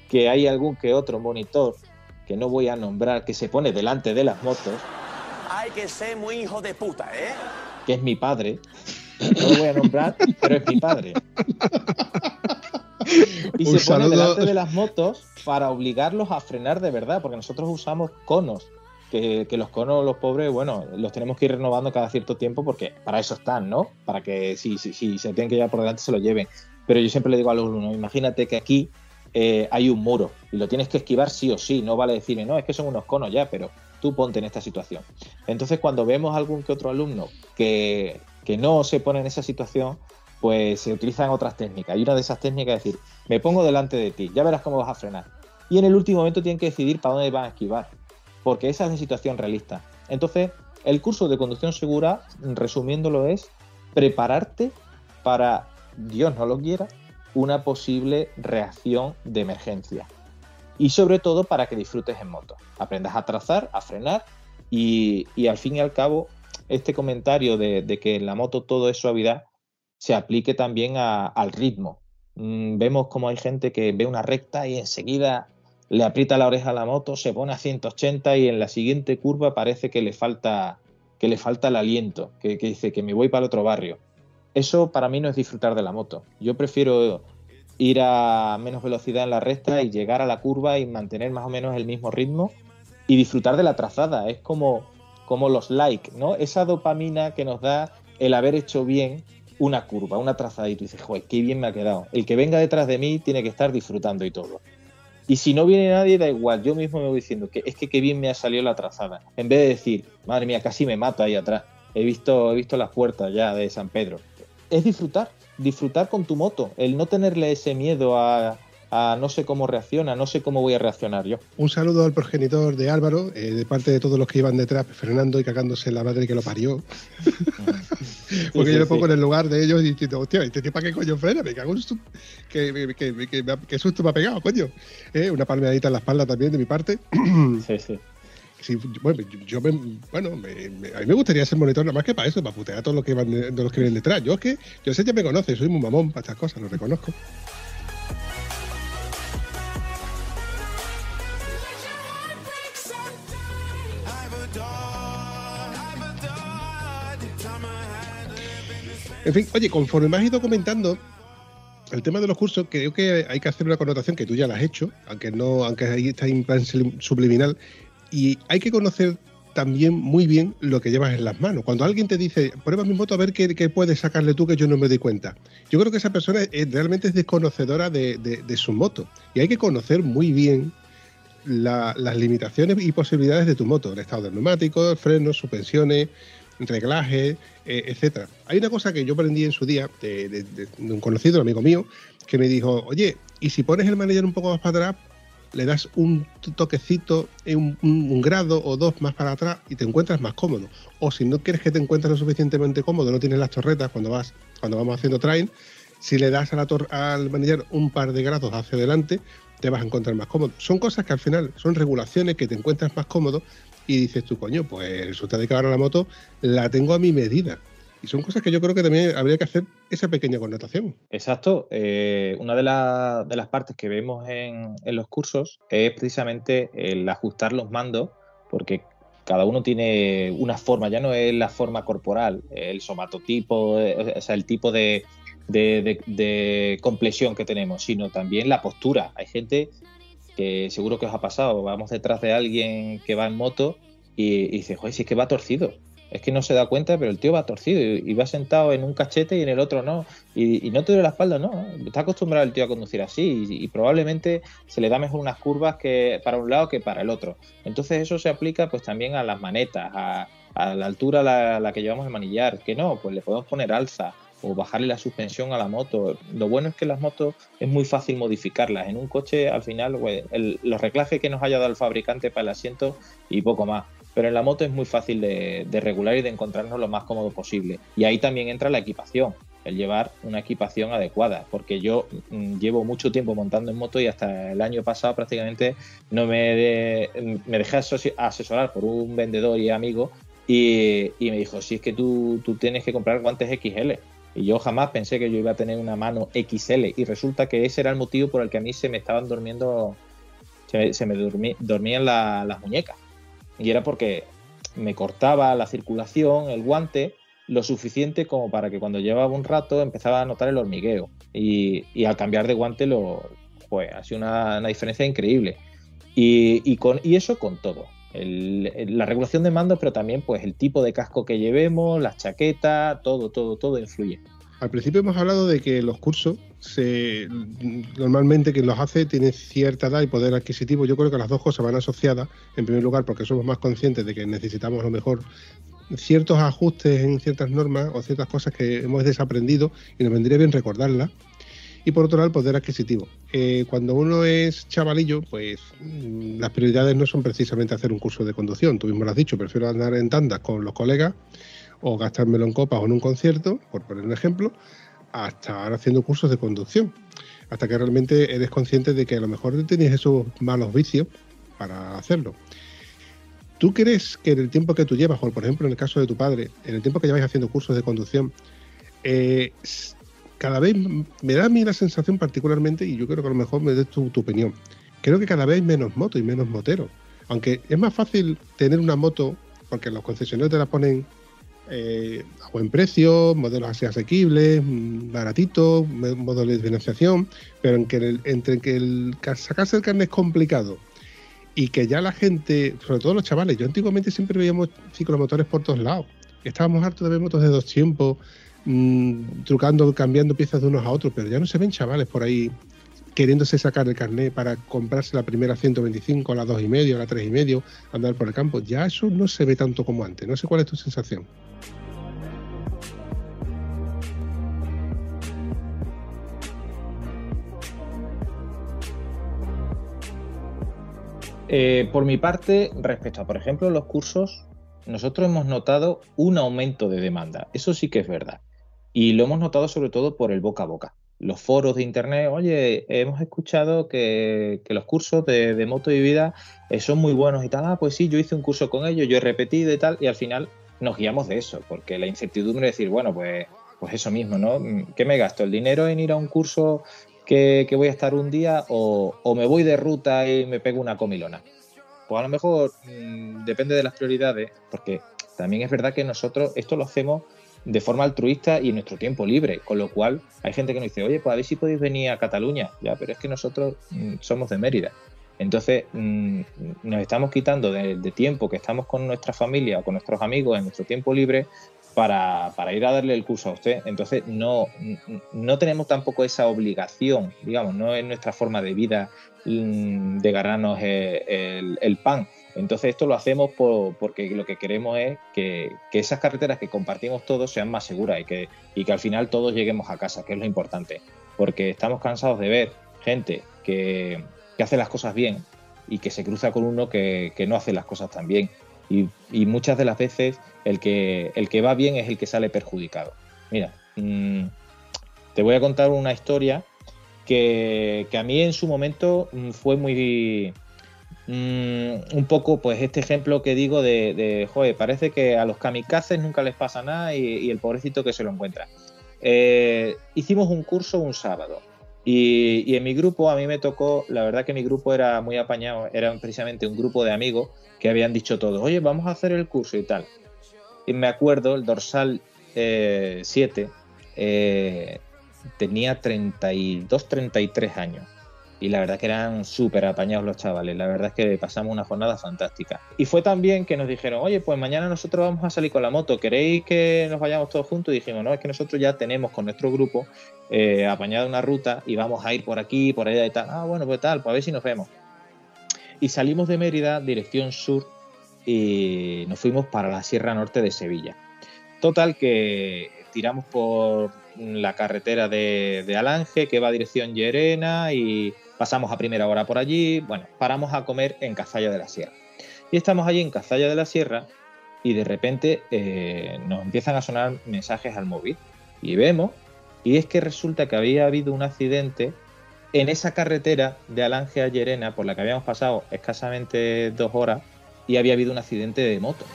que hay algún que otro monitor que no voy a nombrar, que se pone delante de las motos, Hay que ser muy hijo de puta, ¿eh? que es mi padre. No lo voy a nombrar, pero es mi padre. Y Un se pone delante de las motos para obligarlos a frenar de verdad, porque nosotros usamos conos. Que, que los conos, los pobres, bueno, los tenemos que ir renovando cada cierto tiempo porque para eso están, ¿no? Para que si, si, si se tienen que llevar por delante se lo lleven. Pero yo siempre le digo a los alumnos, imagínate que aquí eh, hay un muro y lo tienes que esquivar sí o sí, no vale decirme, no, es que son unos conos ya, pero tú ponte en esta situación. Entonces, cuando vemos algún que otro alumno que, que no se pone en esa situación, pues se utilizan otras técnicas. Y una de esas técnicas es decir, me pongo delante de ti, ya verás cómo vas a frenar. Y en el último momento tienen que decidir para dónde van a esquivar, porque esa es la situación realista. Entonces, el curso de conducción segura, resumiéndolo, es prepararte para, Dios no lo quiera, una posible reacción de emergencia. Y sobre todo para que disfrutes en moto. Aprendas a trazar, a frenar y, y al fin y al cabo, este comentario de, de que en la moto todo es suavidad se aplique también a- al ritmo. Mm, vemos como hay gente que ve una recta y enseguida le aprieta la oreja a la moto, se pone a 180 y en la siguiente curva parece que le falta, que le falta el aliento, que, que dice que me voy para el otro barrio. Eso para mí no es disfrutar de la moto. Yo prefiero ir a menos velocidad en la recta y llegar a la curva y mantener más o menos el mismo ritmo y disfrutar de la trazada. Es como, como los likes, ¿no? Esa dopamina que nos da el haber hecho bien una curva, una trazada y tú dices, joder, qué bien me ha quedado. El que venga detrás de mí tiene que estar disfrutando y todo. Y si no viene nadie, da igual. Yo mismo me voy diciendo que es que qué bien me ha salido la trazada. En vez de decir, madre mía, casi me mato ahí atrás. He visto, he visto las puertas ya de San Pedro. Es disfrutar, disfrutar con tu moto. El no tenerle ese miedo a, a no sé cómo reacciona, no sé cómo voy a reaccionar yo. Un saludo al progenitor de Álvaro, eh, de parte de todos los que iban detrás, frenando y cagándose en la madre que lo parió. Porque Sí, yo me pongo sí. en el lugar de ellos y diciendo, hostia, ¿este tío para qué coño frena? Me cago en su... ¿Qué, que, que- qué susto me ha pegado, coño? Eh, Una palmeadita en la espalda también de mi parte. Sí, sí. Bueno, me, me- a mí me gustaría ser monitor nada más que para eso, para putear a todos los que, van, de- de los que vienen detrás. Yo es que, yo sé que me conoce, soy muy mamón para estas cosas, lo reconozco. En fin, oye, conforme me has ido comentando el tema de los cursos, creo que hay que hacer una connotación que tú ya la has hecho, aunque no, aunque ahí está en plan subliminal, y hay que conocer también muy bien lo que llevas en las manos. Cuando alguien te dice, prueba mi moto a ver qué, puedes sacarle tú que yo no me doy cuenta. Yo creo que esa persona realmente es desconocedora de, de- de su moto. Y hay que conocer muy bien la- las limitaciones y posibilidades de tu moto, el estado de neumáticos, frenos, suspensiones, reglajes, eh, etcétera. Hay una cosa que yo aprendí en su día de- de un conocido, un amigo mío, que me dijo, oye, y si pones el manager un poco más para atrás, le das un toquecito, eh, un, un- grado o dos más para atrás y te encuentras más cómodo. O si no quieres que te encuentres lo suficientemente cómodo, no tienes las torretas cuando vas, cuando vamos haciendo train, si le das a la al manager un par de grados hacia adelante, te vas a encontrar más cómodo. Son cosas que al final son regulaciones que te encuentras más cómodo y dices tú, coño, pues resulta de que ahora la moto la tengo a mi medida. Y son cosas que yo creo que también habría que hacer esa pequeña connotación. Exacto. eh, una de, de las partes que vemos en, en los cursos es precisamente el ajustar los mandos, porque cada uno tiene una forma, ya no es la forma corporal, el somatotipo, o sea, el tipo de, de, de- complexión que tenemos, sino también la postura. Hay gente que seguro que os ha pasado, vamos detrás de alguien que va en moto y, y dice, joder, si es que va torcido. Es que no se da cuenta, pero el tío va torcido y, va sentado en un cachete y en el otro no. Y, no te duele la espalda, no. Está acostumbrado el tío a conducir así y, probablemente se le da mejor unas curvas que para un lado que para el otro. Entonces eso se aplica pues también a las manetas, a, a la altura a la, a la que llevamos el manillar. Que no, pues le podemos poner alza o bajarle la suspensión a la moto. Lo bueno es que las motos es muy fácil modificarlas. En un coche, al final, pues, el- los reclajes que nos haya dado el fabricante para el asiento y poco más. Pero en la moto es muy fácil de, regular y de encontrarnos lo más cómodo posible. Y ahí también entra la equipación, el llevar una equipación adecuada. Porque yo mm, llevo mucho tiempo montando en moto y hasta el año pasado prácticamente no me, de- me dejé asesorar por un vendedor y amigo y, me dijo, si es que tú, tienes que comprar guantes XL. Y yo jamás pensé que yo iba a tener una mano XL. Y resulta que ese era el motivo por el que a mí se me estaban durmiendo, se me, se me dormí- dormían la- las muñecas. Y era porque me cortaba la circulación, el guante, lo suficiente como para que cuando llevaba un rato empezaba a notar el hormigueo. Y, y al cambiar de guante, lo, pues, ha una, una diferencia increíble. Y, y con, y eso con todo. El- la regulación de mandos, pero también pues el tipo de casco que llevemos, las chaquetas, todo, todo, todo influye. Al principio hemos hablado de que los cursos, se, normalmente quien los hace tiene cierta edad y poder adquisitivo. Yo creo que las dos cosas van asociadas. En primer lugar, porque somos más conscientes de que necesitamos a lo mejor ciertos ajustes en ciertas normas o ciertas cosas que hemos desaprendido y nos vendría bien recordarlas. Y por otro lado, el poder adquisitivo. Eh, cuando uno es chavalillo, pues mm, las prioridades no son precisamente hacer un curso de conducción. Tú mismo lo has dicho, prefiero andar en tandas con los colegas o gastármelo en copas o en un concierto, por poner un ejemplo, hasta ahora haciendo cursos de conducción. Hasta que realmente eres consciente de que a lo mejor tenías esos malos vicios para hacerlo. ¿Tú crees que en el tiempo que tú llevas, o por ejemplo en el caso de tu padre, en el tiempo que lleváis haciendo cursos de conducción, eh, cada vez me da a mí la sensación particularmente, y yo creo que a lo mejor me des tu, opinión, creo que cada vez hay menos moto y menos motero. Aunque es más fácil tener una moto, porque los concesionarios te la ponen eh, a buen precio, modelos así asequibles, mm, baratitos, modelos de financiación, pero en que el- entre que el, ca- sacarse el carnet es complicado y que ya la gente, sobre todo los chavales, yo antiguamente siempre veíamos ciclomotores por todos lados. Estábamos hartos de ver motos de dos tiempos, mm, trucando, cambiando piezas de unos a otros, pero ya no se ven chavales por ahí queriéndose sacar el carnet para comprarse la primera 125, la dos y medio, la tres y medio, andar por el campo. Ya eso no se ve tanto como antes. No sé cuál es tu sensación. Eh, por mi parte, respecto a, por ejemplo, los cursos, nosotros hemos notado un aumento de demanda. Eso sí que es verdad. Y lo hemos notado sobre todo por el boca a boca. Los foros de internet, oye, hemos escuchado que, que los cursos de, de moto y vida eh, son muy buenos y tal. Ah, pues sí, yo hice un curso con ellos, yo he repetido y tal. Y al final nos guiamos de eso, porque la incertidumbre de decir, bueno, pues, pues eso mismo, ¿no? ¿Qué me gasto? ¿El dinero en ir a un curso que, que voy a estar un día o, o me voy de ruta y me pego una comilona? Pues a lo mejor mm, depende de las prioridades, porque también es verdad que nosotros esto lo hacemos de forma altruista y en nuestro tiempo libre, con lo cual hay gente que nos dice, oye, pues a ver si podéis venir a Cataluña, ya, pero es que nosotros mm, somos de Mérida. Entonces mm, nos estamos quitando de, tiempo que estamos con nuestra familia o con nuestros amigos en nuestro tiempo libre para, para ir a darle el curso a usted. Entonces no, no tenemos tampoco esa obligación, digamos, no es nuestra forma de vida mm, de ganarnos eh, el, el pan. Entonces esto lo hacemos por- porque lo que queremos es que, que esas carreteras que compartimos todos sean más seguras y que, y que al final todos lleguemos a casa, que es lo importante. Porque estamos cansados de ver gente que, que hace las cosas bien y que se cruza con uno que, que no hace las cosas tan bien. Y, y muchas de las veces el que, el que va bien es el que sale perjudicado. Mira, mm, te voy a contar una historia que, que a mí en su momento mm, fue muy mm, un poco pues este ejemplo que digo de, de, joder, parece que a los kamikazes nunca les pasa nada y, el pobrecito que se lo encuentra. Eh, hicimos un curso un sábado y, en mi grupo a mí me tocó, la verdad que mi grupo era muy apañado, era precisamente un grupo de amigos que habían dicho todos, oye, vamos a hacer el curso y tal. Y me acuerdo, el dorsal 7 eh, tenía 32, 33 años. Y la verdad que eran súper apañados los chavales. La verdad es que pasamos una jornada fantástica. Y fue también que nos dijeron, oye, pues mañana nosotros vamos a salir con la moto. ¿Queréis que nos vayamos todos juntos? Y dijimos, no, es que nosotros ya tenemos con nuestro grupo eh, apañada una ruta y vamos a ir por aquí, por allá y tal. Ah, bueno, pues tal, pues a ver si nos vemos. Y salimos de Mérida, dirección sur, y nos fuimos para la Sierra Norte de Sevilla. Total que tiramos por la carretera de, de Alange, que va a dirección Llerena, y pasamos a primera hora por allí. Bueno, paramos a comer en Cazalla de la Sierra. Y estamos allí en Cazalla de la Sierra, y de repente eh, nos empiezan a sonar mensajes al móvil. Y vemos, y es que resulta que había habido un accidente en esa carretera de Alange a Llerena, por la que habíamos pasado escasamente dos horas, y había habido un accidente de moto.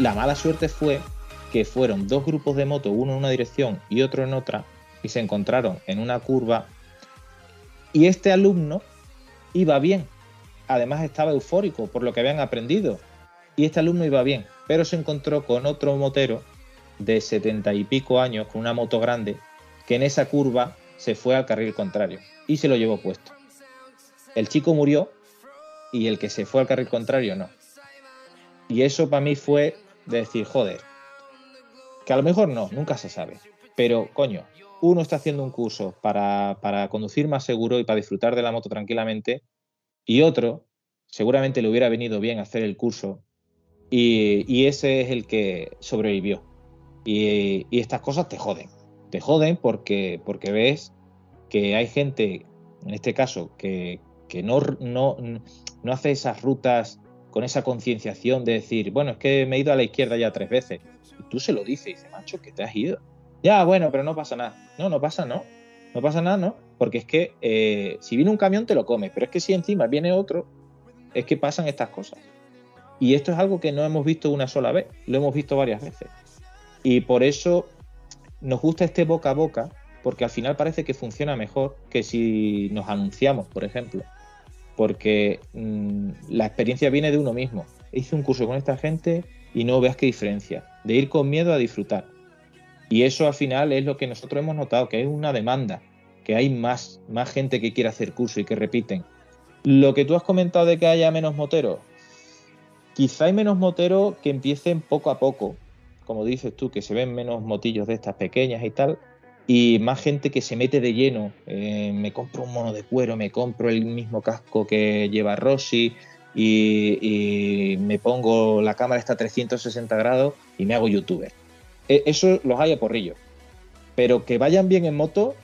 La mala suerte fue que fueron dos grupos de moto, uno en una dirección y otro en otra, y se encontraron en una curva. Y este alumno iba bien, además estaba eufórico por lo que habían aprendido. Y este alumno iba bien, pero se encontró con otro motero de setenta y pico años, con una moto grande, que en esa curva se fue al carril contrario y se lo llevó puesto. El chico murió y el que se fue al carril contrario no. Y eso para mí fue de decir, joder, que a lo mejor no, nunca se sabe. Pero, coño, uno está haciendo un curso para, para conducir más seguro y para disfrutar de la moto tranquilamente, y otro seguramente le hubiera venido bien hacer el curso, y, y ese es el que sobrevivió. Y, y, estas cosas te joden. Te joden porque, porque ves que hay gente, en este caso, que, que no, no, no hace esas rutas con esa concienciación de decir, bueno, es que me he ido a la izquierda ya tres veces. Y tú se lo dices y dices, macho, que te has ido. Ya, bueno, pero no pasa nada. No, no pasa, no. No pasa nada, ¿no? Porque es que eh, si viene un camión te lo comes, pero es que si encima viene otro, es que pasan estas cosas. Y esto es algo que no hemos visto una sola vez, lo hemos visto varias veces. Y por eso nos gusta este boca a boca, porque al final parece que funciona mejor que si nos anunciamos, por ejemplo. Porque mmm, la experiencia viene de uno mismo. Hice un curso con esta gente y no veas qué diferencia. De ir con miedo a disfrutar. Y eso al final es lo que nosotros hemos notado, que hay una demanda, que hay más, más gente que quiere hacer curso y que repiten. Lo que tú has comentado de que haya menos moteros, quizá hay menos moteros que empiecen poco a poco, como dices tú, que se ven menos motillos de estas pequeñas y tal, y más gente que se mete de lleno. Eh, me compro un mono de cuero, me compro el mismo casco que lleva Rossi y, me pongo la cámara esta 360 grados y me hago youtuber. Eh, eso los hay a porrillo. Pero que vayan bien en moto,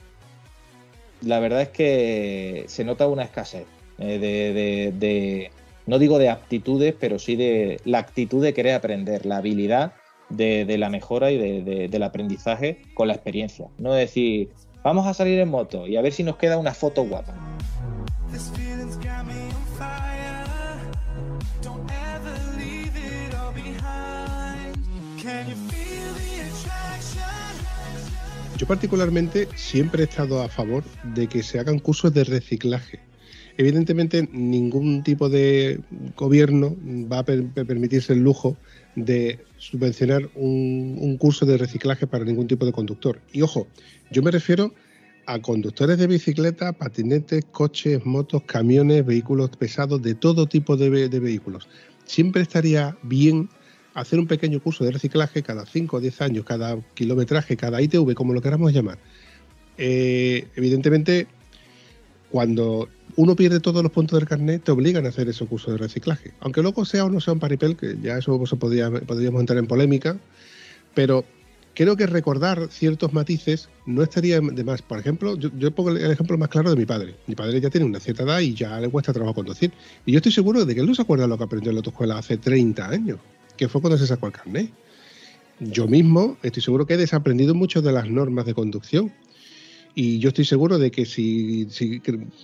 la verdad es que se nota una escasez eh, de, de, no digo de aptitudes, pero sí de la actitud de querer aprender, la habilidad de, de la mejora y de, del aprendizaje con la experiencia. No decir, vamos a salir en moto y a ver si nos queda una foto guapa. Yo particularmente siempre he estado a favor de que se hagan cursos de reciclaje. Evidentemente ningún tipo de gobierno va a per permitirse el lujo de subvencionar un, curso de reciclaje para ningún tipo de conductor. Y ojo, yo me refiero a conductores de bicicleta, patinetes, coches, motos, camiones, vehículos pesados, de todo tipo de, de vehículos. Siempre estaría bien hacer un pequeño curso de reciclaje cada 5 o 10 años, cada kilometraje, cada ITV, como lo queramos llamar. Eh, evidentemente, cuando uno pierde todos los puntos del carnet, te obligan a hacer esos cursos de reciclaje. Aunque luego sea o no sea un paripel, que ya eso, eso podría- podríamos entrar en polémica, pero creo que recordar ciertos matices no estaría de más. Por ejemplo, yo, yo pongo el ejemplo más claro de mi padre. Mi padre ya tiene una cierta edad y ya le cuesta trabajo conducir. Y yo estoy seguro de que él no se acuerda lo que aprendió en la autoescuela hace 30 años, que fue cuando se sacó el carnet. Yo mismo estoy seguro que he desaprendido mucho de las normas de conducción. Y yo estoy seguro de que si,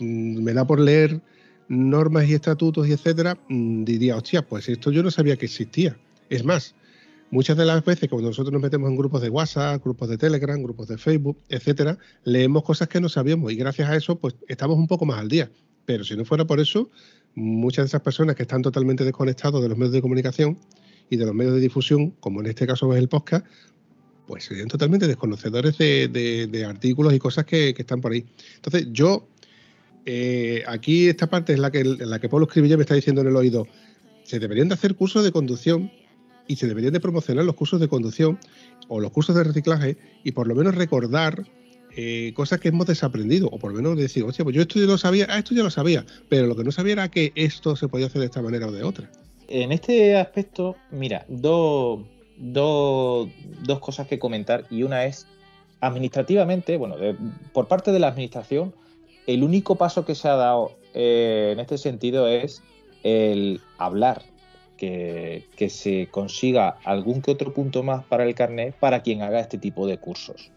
mm, me da por leer normas y estatutos y etcétera, mm, diría, hostia, pues esto yo no sabía que existía. Es más, muchas de las veces cuando nosotros nos metemos en grupos de WhatsApp, grupos de Telegram, grupos de Facebook, etcétera, leemos cosas que no sabíamos y gracias a eso, pues estamos un poco más al día. Pero si no fuera por eso, muchas de esas personas que están totalmente desconectados de los medios de comunicación y de los medios de difusión, como en este caso es el podcast, pues serían totalmente desconocedores de, de- artículos y cosas que, que están por ahí. Entonces, yo, eh, aquí esta parte es la que, la que Pablo Escribilla me está diciendo en el oído, se deberían de hacer cursos de conducción y se deberían de promocionar los cursos de conducción o los cursos de reciclaje y por lo menos recordar eh, cosas que hemos desaprendido o por lo menos decir, hostia, pues yo esto ya lo sabía, ah, esto ya lo sabía, pero lo que no sabía era que esto se podía hacer de esta manera o de otra. En este aspecto, mira, dos, dos, cosas que comentar y una es administrativamente, bueno, por parte de la administración, el único paso que se ha dado eh, en este sentido es el hablar, que, que se consiga algún que otro punto más para el carnet para quien haga este tipo de cursos.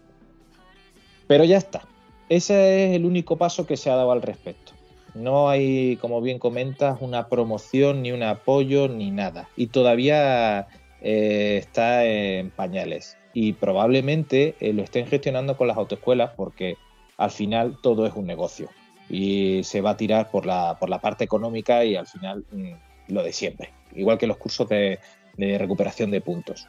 Pero ya está. Ese es el único paso que se ha dado al respecto. No hay, como bien comentas, una promoción, ni un apoyo, ni nada. Y todavía eh, está en pañales. Y probablemente eh, lo estén gestionando con las autoescuelas porque al final todo es un negocio. Y se va a tirar por la, por la parte económica y al final mm, lo de siempre. Igual que los cursos de, recuperación de puntos.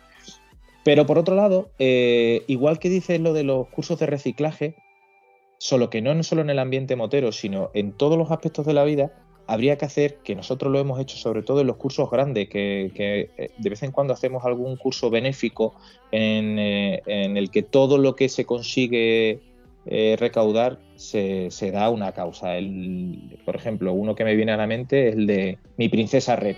Pero por otro lado, eh, igual que dices lo de los cursos de reciclaje, solo que no solo en el ambiente motero, sino en todos los aspectos de la vida, habría que hacer, que nosotros lo hemos hecho sobre todo en los cursos grandes, que, eh, de vez en cuando hacemos algún curso benéfico en, eh, en el que todo lo que se consigue eh, recaudar se, se da una causa. El, por ejemplo, uno que me viene a la mente es el de Mi Princesa Red.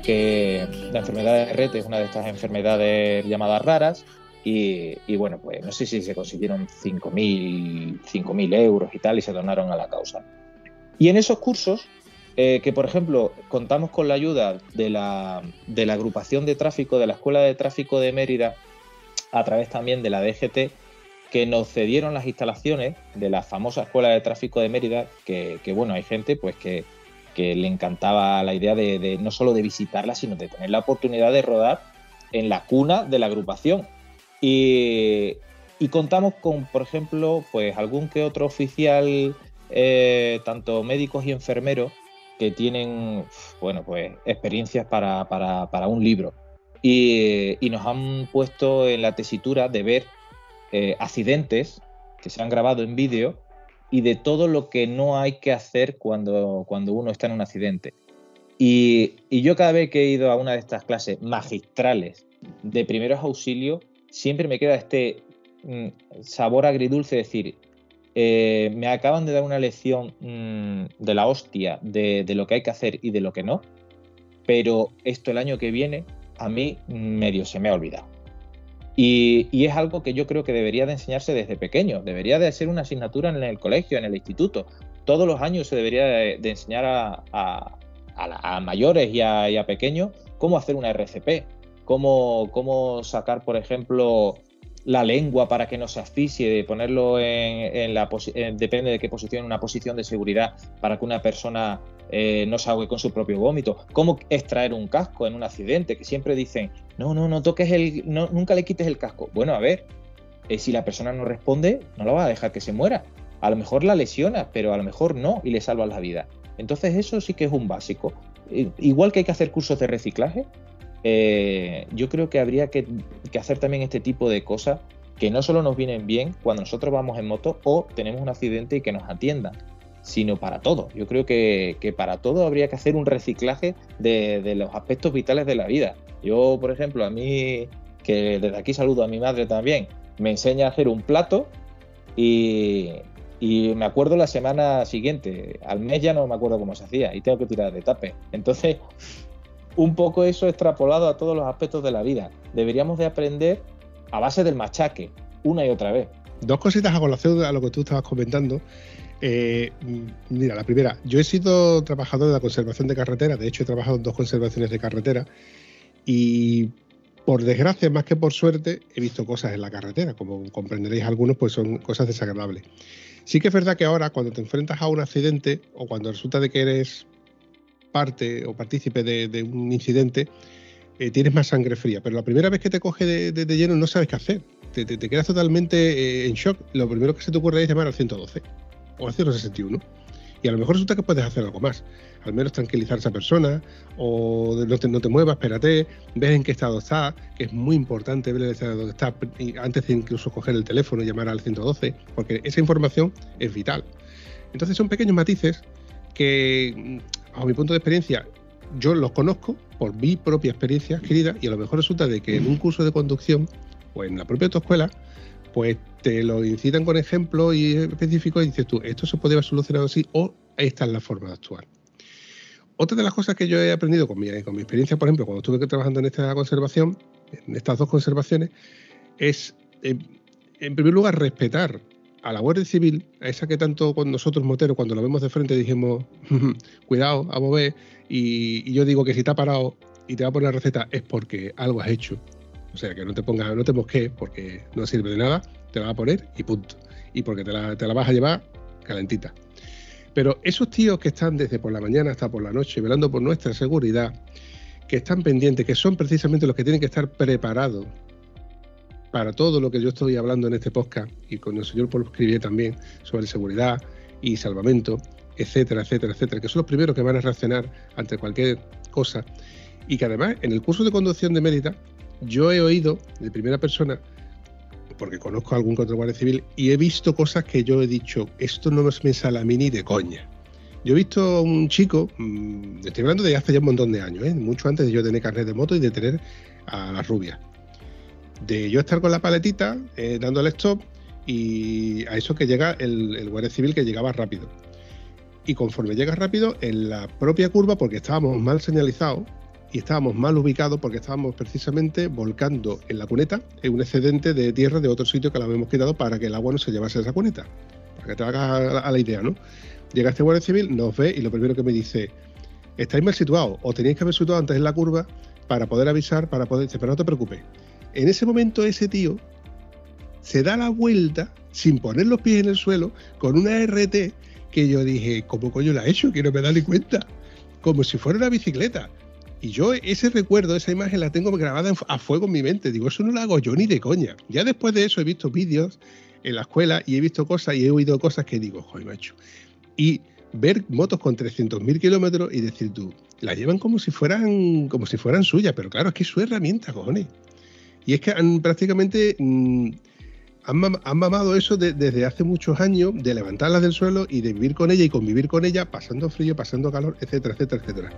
Que la enfermedad de Red es una de estas enfermedades llamadas raras y, y bueno, pues no sé si se consiguieron 5.000 5.000 euros y tal y se donaron a la causa. Y en esos cursos, eh, que por ejemplo contamos con la ayuda de la, de la agrupación de tráfico, de la Escuela de Tráfico de Mérida, a través también de la DGT, que nos cedieron las instalaciones de la famosa Escuela de Tráfico de Mérida, que, que, bueno, hay gente pues que, que le encantaba la idea de, no solo de visitarla, sino de tener la oportunidad de rodar en la cuna de la agrupación. Y, contamos con, por ejemplo, pues algún que otro oficial, eh, tanto médicos y enfermeros, que tienen, bueno, pues experiencias para, para, para un libro. Y, y, nos han puesto en la tesitura de ver eh, accidentes que se han grabado en vídeo y de todo lo que no hay que hacer cuando, cuando uno está en un accidente. Y, y, yo cada vez que he ido a una de estas clases magistrales de primeros auxilios, siempre me queda este mm, sabor agridulce de decir, eh, me acaban de dar una lección mmm, de la hostia de, de, lo que hay que hacer y de lo que no, pero esto el año que viene a mí medio se me ha olvidado. Y, es algo que yo creo que debería de enseñarse desde pequeño, debería de ser una asignatura en el colegio, en el instituto. Todos los años se debería de, enseñar a, a, a, a mayores y, y a, pequeños cómo hacer una RCP, cómo, cómo sacar, por ejemplo, la lengua para que no se asfixie, de ponerlo en, en la en, depende de qué posición, una posición de seguridad para que una persona eh, no se ahogue con su propio vómito, cómo extraer un casco en un accidente, que siempre dicen, no, no, no toques el, no, nunca le quites el casco. Bueno, a ver, eh, si la persona no responde, no la vas a dejar que se muera. A lo mejor la lesiona, pero a lo mejor no y le salvas la vida. Entonces eso sí que es un básico. Eh, igual que hay que hacer cursos de reciclaje, eh, yo creo que habría que, hacer también este tipo de cosas que no solo nos vienen bien cuando nosotros vamos en moto o tenemos un accidente y que nos atiendan, sino para todo. Yo creo que, para todo habría que hacer un reciclaje de, de los aspectos vitales de la vida. Yo, por ejemplo, a mí, que desde aquí saludo a mi madre también, me enseña a hacer un plato y, y me acuerdo la semana siguiente, al mes ya no me acuerdo cómo se hacía y tengo que tirar de tape. Entonces, un poco eso extrapolado a todos los aspectos de la vida. Deberíamos de aprender a base del machaque, una y otra vez. Dos cositas a colación a lo que tú estabas comentando. Eh, mira, la primera, yo he sido trabajador de la conservación de carretera, de hecho he trabajado en dos conservaciones de carretera y por desgracia, más que por suerte, he visto cosas en la carretera, como comprenderéis algunos, pues son cosas desagradables. Sí que es verdad que ahora cuando te enfrentas a un accidente o cuando resulta de que eres parte o partícipe de, un incidente, eh, tienes más sangre fría, pero la primera vez que te coge de, lleno no sabes qué hacer. Te, quedas totalmente eh, en shock. Lo primero que se te ocurre es llamar al 112 o al 061. Y a lo mejor resulta que puedes hacer algo más. Al menos tranquilizar a esa persona, o no te, muevas, espérate, ves en qué estado está, que es muy importante ver el estado donde está, antes de incluso coger el teléfono y llamar al 112, porque esa información es vital. Entonces son pequeños matices que, a mi punto de experiencia, yo los conozco por mi propia experiencia adquirida y a lo mejor resulta de que en un curso de conducción o en la propia autoescuela, pues te lo incitan con ejemplos y específicos y dices tú, esto se puede haber solucionado así o esta es la forma de actuar. Otra de las cosas que yo he aprendido con mi, con mi experiencia, por ejemplo, cuando estuve trabajando en esta conservación, en estas dos conservaciones, es, eh, en primer lugar, respetar a la Guardia Civil, a esa que tanto con nosotros moteros, cuando lo vemos de frente, dijimos, cuidado, a mover, y, yo digo que si te ha parado y te va a poner la receta es porque algo has hecho. O sea, que no te pongas, no te mosques porque no sirve de nada, te la va a poner y punto. Y porque te la, te la vas a llevar calentita. Pero esos tíos que están desde por la mañana hasta por la noche velando por nuestra seguridad, que están pendientes, que son precisamente los que tienen que estar preparados para todo lo que yo estoy hablando en este podcast y con el señor Paul escribí también sobre seguridad y salvamento, etcétera, etcétera, etcétera, que son los primeros que van a reaccionar ante cualquier cosa y que además en el curso de conducción de Mérida yo he oído de primera persona porque conozco a algún otro guardia civil y he visto cosas que yo he dicho, esto no me sale a mí ni de coña. Yo he visto a un chico, mmm, estoy hablando de hace ya un montón de años, ¿eh? mucho antes de yo tener carnet de moto y de tener a la rubia. De yo estar con la paletita, eh, dando el stop y a eso que llega el, el guardia civil que llegaba rápido. Y conforme llega rápido, en la propia curva, porque estábamos mal señalizados, y estábamos mal ubicados porque estábamos precisamente volcando en la cuneta en un excedente de tierra de otro sitio que la habíamos quitado para que el agua no se llevase a esa cuneta. Para que te hagas a la idea, ¿no? Llega este guardia civil, nos ve y lo primero que me dice, estáis mal situados o tenéis que haber situado antes en la curva para poder avisar, para poder... Dice, pero no te preocupes. En ese momento ese tío se da la vuelta sin poner los pies en el suelo con una RT que yo dije, ¿cómo coño la ha hecho? Que no me da ni cuenta. Como si fuera una bicicleta. Y yo ese recuerdo, esa imagen la tengo grabada a fuego en mi mente. Digo, eso no lo hago yo ni de coña. Ya después de eso he visto vídeos en la escuela y he visto cosas y he oído cosas que digo, joder, macho. Y ver motos con 300.000 kilómetros y decir tú, la llevan como si fueran como si fueran suyas, pero claro, es que es su herramienta, cojones. Y es que han prácticamente mmm, han, han, mamado eso de, desde hace muchos años, de levantarla del suelo y de vivir con ella y convivir con ella, pasando frío, pasando calor, etcétera, etcétera, etcétera.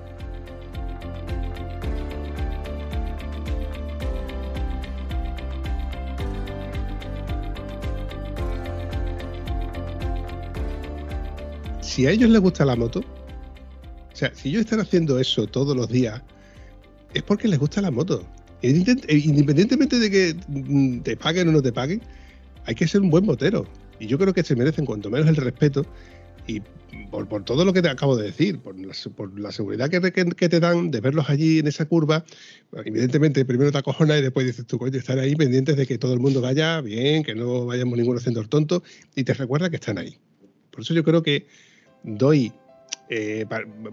si a ellos les gusta la moto, o sea, si ellos están haciendo eso todos los días, es porque les gusta la moto. Independientemente de que te paguen o no te paguen, hay que ser un buen motero. Y yo creo que se merecen cuanto menos el respeto y por, todo lo que te acabo de decir, por la, seguridad que, te dan de verlos allí en esa curva, evidentemente primero te acojona y después dices tú, coño, estar ahí pendientes de que todo el mundo vaya bien, que no vayamos ninguno haciendo el tonto y te recuerda que están ahí. Por eso yo creo que doy, eh,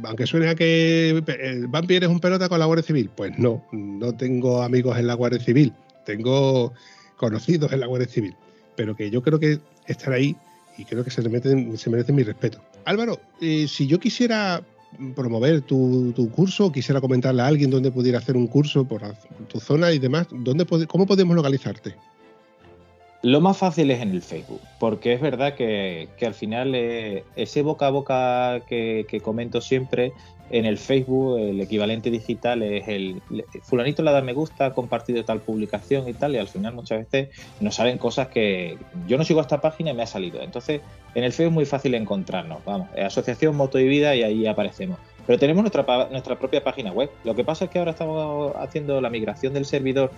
aunque suene a que eh, Vampir es un pelota con la Guardia Civil, pues no, no tengo amigos en la Guardia Civil, tengo conocidos en la Guardia Civil, pero que yo creo que estar ahí y creo que se, merecen, se merecen mi respeto. Álvaro, eh, si yo quisiera promover tu, tu, curso, quisiera comentarle a alguien dónde pudiera hacer un curso por tu zona y demás, ¿dónde, ¿cómo podemos localizarte? Lo más fácil es en el Facebook, porque es verdad que, que al final eh, ese boca a boca que, que comento siempre en el Facebook, el equivalente digital es el fulanito le da me gusta, ha compartido tal publicación y tal, y al final muchas veces nos salen cosas que yo no sigo esta página y me ha salido. Entonces, en el Facebook es muy fácil encontrarnos, vamos, Asociación Moto y Vida y ahí aparecemos. Pero tenemos nuestra, nuestra propia página web. Lo que pasa es que ahora estamos haciendo la migración del servidor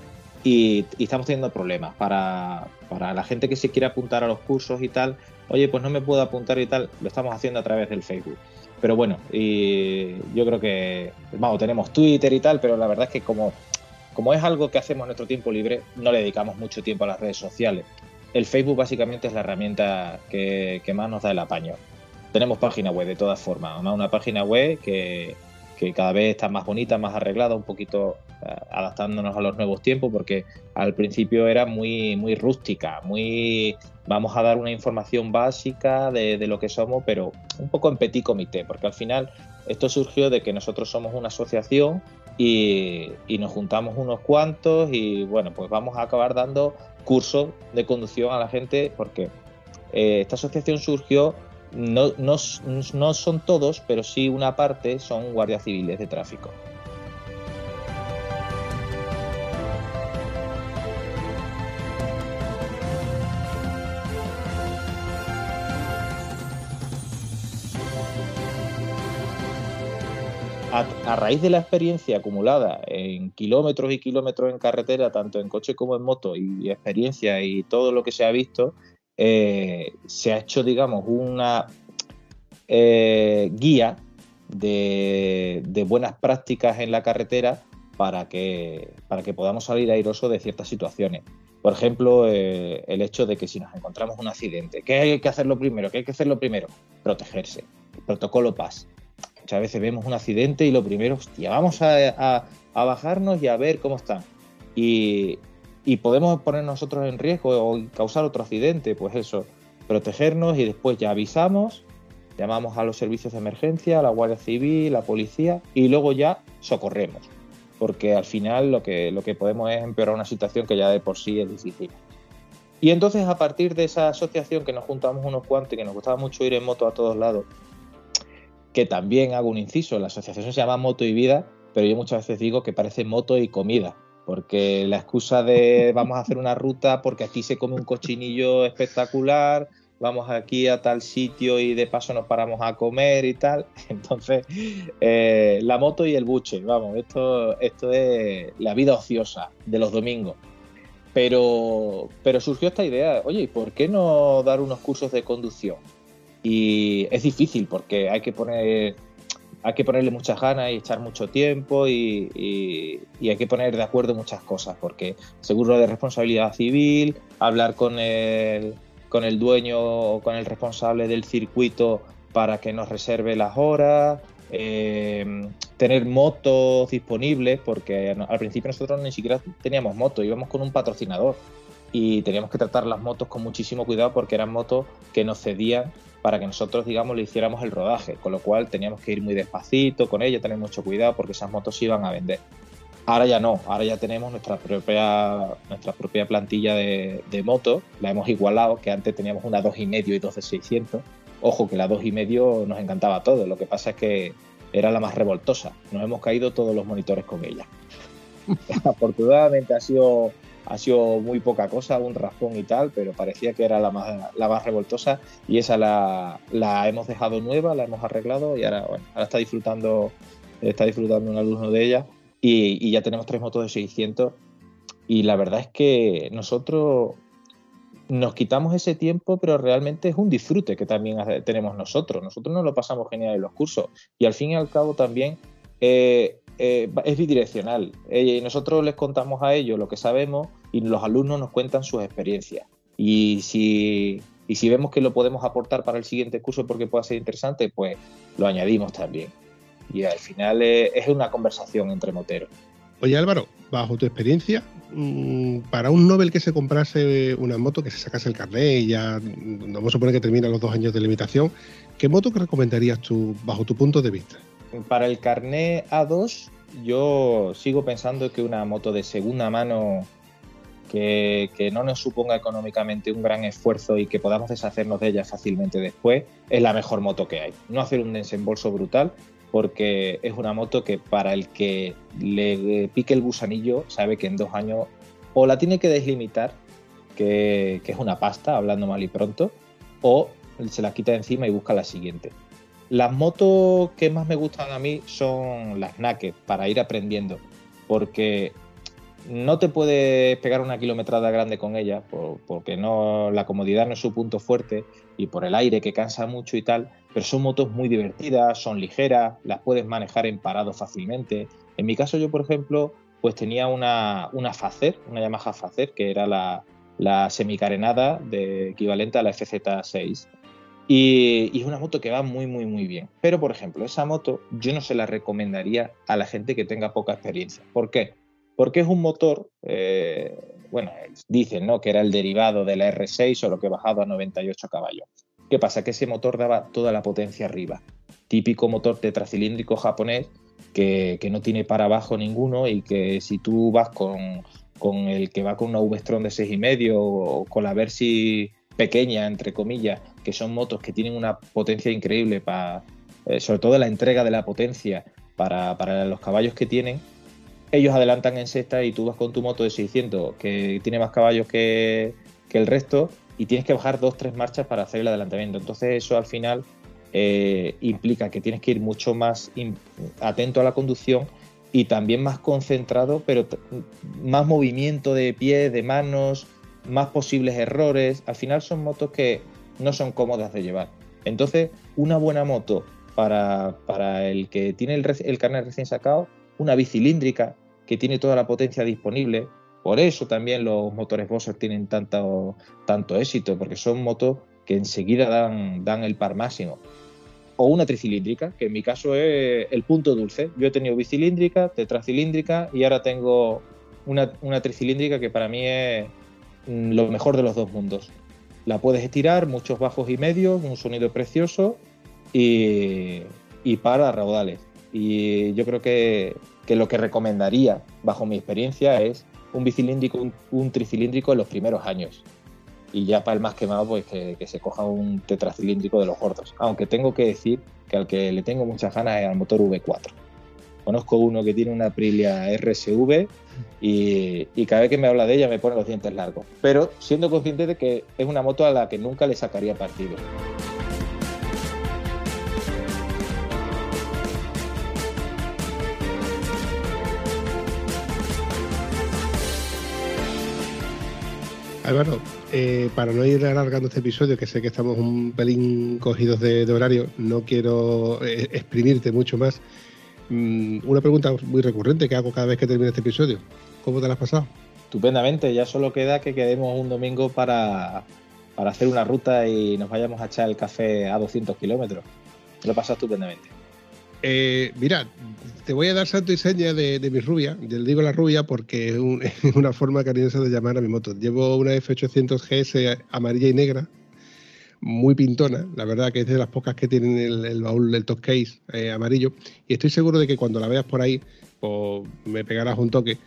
y, y estamos teniendo problemas para, para la gente que se quiere apuntar a los cursos y tal. Oye, pues no me puedo apuntar y tal. Lo estamos haciendo a través del Facebook. Pero bueno, y yo creo que, vamos, tenemos Twitter y tal, pero la verdad es que como, como es algo que hacemos en nuestro tiempo libre, no le dedicamos mucho tiempo a las redes sociales. El Facebook básicamente es la herramienta que, que más nos da el apaño. Tenemos página web de todas formas, además una página web que, que cada vez está más bonita, más arreglada, un poquito eh, adaptándonos a los nuevos tiempos, porque al principio era muy, muy rústica, muy vamos a dar una información básica de, lo que somos, pero un poco en petit comité, porque al final esto surgió de que nosotros somos una asociación y, y nos juntamos unos cuantos y bueno, pues vamos a acabar dando cursos de conducción a la gente porque eh, esta asociación surgió, no, no, no son todos, pero sí una parte son guardias civiles de tráfico. a, a raíz de la experiencia acumulada en kilómetros y kilómetros en carretera, tanto en coche como en moto, y experiencia y todo lo que se ha visto, eh, se ha hecho, digamos, una eh, guía de, buenas prácticas en la carretera para que, para que podamos salir airosos de ciertas situaciones. Por ejemplo, eh, el hecho de que si nos encontramos un accidente, ¿qué hay que hacerlo primero? ¿Qué hay que hacerlo primero? Protegerse. Protocolo PAS. Muchas veces vemos un accidente y lo primero, hostia, vamos a, a- a bajarnos y a ver cómo están. Y, y podemos poner nosotros en riesgo o causar otro accidente, pues eso, protegernos y después ya avisamos, llamamos a los servicios de emergencia, a la Guardia Civil, la policía y luego ya socorremos. Porque al final lo que, lo que podemos es empeorar una situación que ya de por sí es difícil. Y entonces a partir de esa asociación que nos juntamos unos cuantos y que nos gustaba mucho ir en moto a todos lados, que también hago un inciso, la asociación se llama Moto y Vida, pero yo muchas veces digo que parece moto y comida, porque la excusa de vamos a hacer una ruta porque aquí se come un cochinillo espectacular, vamos aquí a tal sitio y de paso nos paramos a comer y tal, entonces eh, la moto y el buche, vamos, esto, esto es la vida ociosa de los domingos. Pero, pero surgió esta idea, oye, ¿y por qué no dar unos cursos de conducción? Y es difícil porque hay que poner hay que ponerle muchas ganas y echar mucho tiempo y, hay que poner de acuerdo muchas cosas porque seguro de responsabilidad civil, hablar con el, con el dueño o con el responsable del circuito para que nos reserve las horas, eh, tener motos disponibles porque al principio nosotros ni siquiera teníamos moto, íbamos con un patrocinador y teníamos que tratar las motos con muchísimo cuidado porque eran motos que nos cedían para que nosotros, digamos, le hiciéramos el rodaje, con lo cual teníamos que ir muy despacito con ella, tener mucho cuidado porque esas motos se iban a vender. Ahora ya no, ahora ya tenemos nuestra propia, nuestra propia plantilla de, de motos, la hemos igualado, que antes teníamos una 2,5 y dos de 600. Ojo que la 2,5 nos encantaba a todos, lo que pasa es que era la más revoltosa, nos hemos caído todos los monitores con ella. Afortunadamente ha sido, ha sido muy poca cosa, un raspón y tal, pero parecía que era la más, la más revoltosa y esa la, la hemos dejado nueva, la hemos arreglado y ahora, bueno, ahora está disfrutando, está disfrutando un alumno de ella y, y ya tenemos tres motos de 600 y la verdad es que nosotros nos quitamos ese tiempo, pero realmente es un disfrute que también tenemos nosotros. Nosotros nos lo pasamos genial en los cursos y al fin y al cabo también eh, eh, es bidireccional. Eh, nosotros les contamos a ellos lo que sabemos y los alumnos nos cuentan sus experiencias. Y si, y si vemos que lo podemos aportar para el siguiente curso porque pueda ser interesante, pues lo añadimos también. Y al final eh, es una conversación entre moteros. Oye Álvaro, bajo tu experiencia, mm, para un Nobel que se comprase una moto, que se sacase el carnet y ya mm, vamos a suponer que termina los dos años de limitación, ¿qué moto que recomendarías tú bajo tu punto de vista? Para el carnet A2, yo sigo pensando que una moto de segunda mano que, que no nos suponga económicamente un gran esfuerzo y que podamos deshacernos de ella fácilmente después, es la mejor moto que hay. No hacer un desembolso brutal, porque es una moto que para el que le pique el gusanillo sabe que en dos años o la tiene que deslimitar, que, que es una pasta, hablando mal y pronto, o se la quita encima y busca la siguiente. Las motos que más me gustan a mí son las naked, para ir aprendiendo, porque no te puedes pegar una kilometrada grande con ella, por- porque no, la comodidad no es su punto fuerte y por el aire que cansa mucho y tal, pero son motos muy divertidas, son ligeras, las puedes manejar en parado fácilmente. En mi caso yo, por ejemplo, pues tenía una, una Facer, una Yamaha Facer, que era la, la semicarenada de, equivalente a la FZ6. Y, y es una moto que va muy, muy, muy bien. Pero, por ejemplo, esa moto yo no se la recomendaría a la gente que tenga poca experiencia. ¿Por qué? Porque es un motor, eh, bueno, dicen ¿no? que era el derivado de la R6, solo que bajado a 98 caballos. ¿Qué pasa? Que ese motor daba toda la potencia arriba. Típico motor tetracilíndrico japonés que, que no tiene para abajo ninguno y que si tú vas con, con el que va con una V-Strom de 6,5 o con la Versi pequeña, entre comillas, que son motos que tienen una potencia increíble, para, eh, sobre todo la entrega de la potencia para, para los caballos que tienen, ellos adelantan en sexta y tú vas con tu moto de 600 que tiene más caballos que, que el resto y tienes que bajar dos, tres marchas para hacer el adelantamiento. Entonces eso al final eh, implica que tienes que ir mucho más atento a la conducción y también más concentrado, pero más movimiento de pies, de manos, más posibles errores. Al final son motos que no son cómodas de llevar. Entonces, una buena moto para, para el que tiene el, el carnet recién sacado, una bicilíndrica que tiene toda la potencia disponible. Por eso también los motores Bosser tienen tanto, tanto éxito, porque son motos que enseguida dan, dan el par máximo. O una tricilíndrica, que en mi caso es el punto dulce. Yo he tenido bicilíndrica, tetracilíndrica y ahora tengo una, una tricilíndrica que para mí es mm, lo mejor de los dos mundos. La puedes estirar, muchos bajos y medios, un sonido precioso y, y para raudales. Y yo creo que, que lo que recomendaría, bajo mi experiencia, es un bicilíndrico, un, un tricilíndrico en los primeros años. Y ya para el más quemado, pues que, que se coja un tetracilíndrico de los gordos. Aunque tengo que decir que al que le tengo muchas ganas es al motor V4. Conozco uno que tiene una Aprilia RSV y, cada vez que me habla de ella me pone los dientes largos. Pero siendo consciente de que es una moto a la que nunca le sacaría partido. Álvaro, eh, para no ir alargando este episodio, que sé que estamos un pelín cogidos de, de horario, no quiero eh, exprimirte mucho más. Mm, una pregunta muy recurrente que hago cada vez que termina este episodio. ¿Cómo te la has pasado? Estupendamente, ya solo queda que quedemos un domingo para, para hacer una ruta y nos vayamos a echar el café a 200 kilómetros. Me Lo he pasado estupendamente. Eh, mira, te voy a dar santo y seña de, de mi rubia. Le digo la rubia porque es, un- es una forma cariñosa de llamar a mi moto. Llevo una F800 GS amarilla y negra, muy pintona. La verdad que es de las pocas que tienen el, baúl del top case eh, amarillo. Y estoy seguro de que cuando la veas por ahí, pues me pegarás un toque.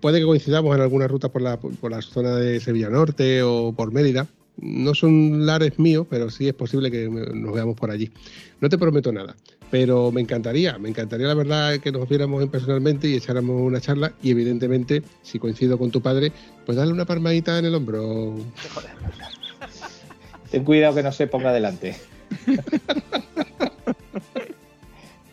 Puede que coincidamos en alguna ruta por la, por la zona de Sevilla Norte o por Mérida. No son lares míos, pero sí es posible que nos veamos por allí. No te prometo nada, pero me encantaría, me encantaría la verdad que nos viéramos en personalmente y echáramos una charla y evidentemente, si coincido con tu padre, pues darle una palmadita en el hombro. Ten cuidado que no se ponga delante.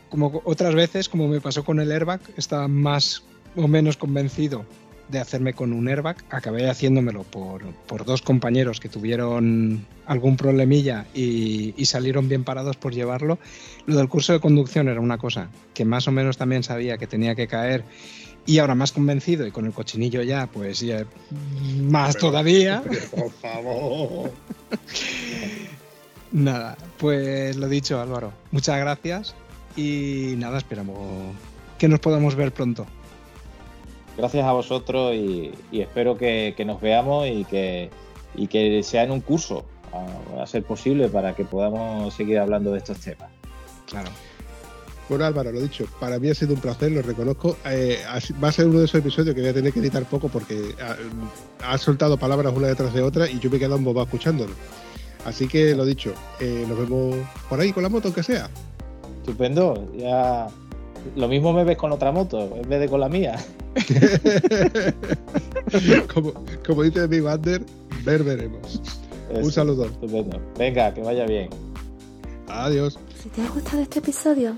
Como otras veces, como me pasó con el airbag, estaba más o menos convencido de hacerme con un airbag. Acabé haciéndomelo por, por dos compañeros que tuvieron algún problemilla y, y salieron bien parados por llevarlo. Lo del curso de conducción era una cosa que más o menos también sabía que tenía que caer. Y ahora más convencido y con el cochinillo ya, pues ya más todavía. Por favor. Nada, pues lo dicho, Álvaro. Muchas gracias y nada, esperamos que nos podamos ver pronto. Gracias a vosotros y, y espero que, que nos veamos y que, y que sea en un curso, a, a ser posible, para que podamos seguir hablando de estos temas. Claro. Bueno, Álvaro, lo dicho, para mí ha sido un placer, lo reconozco. Eh, va a ser uno de esos episodios que voy a tener que editar poco porque ha, ha soltado palabras una detrás de otra y yo me he quedado embobado escuchándolo. Así que lo dicho, eh, nos vemos por ahí con la moto, aunque sea. Estupendo. Ya. Lo mismo me ves con otra moto en vez de con la mía. como, como dice mi Bander, ver veremos. Un Eso, saludo. Estupendo. Venga, que vaya bien. Adiós. Si te ha gustado este episodio,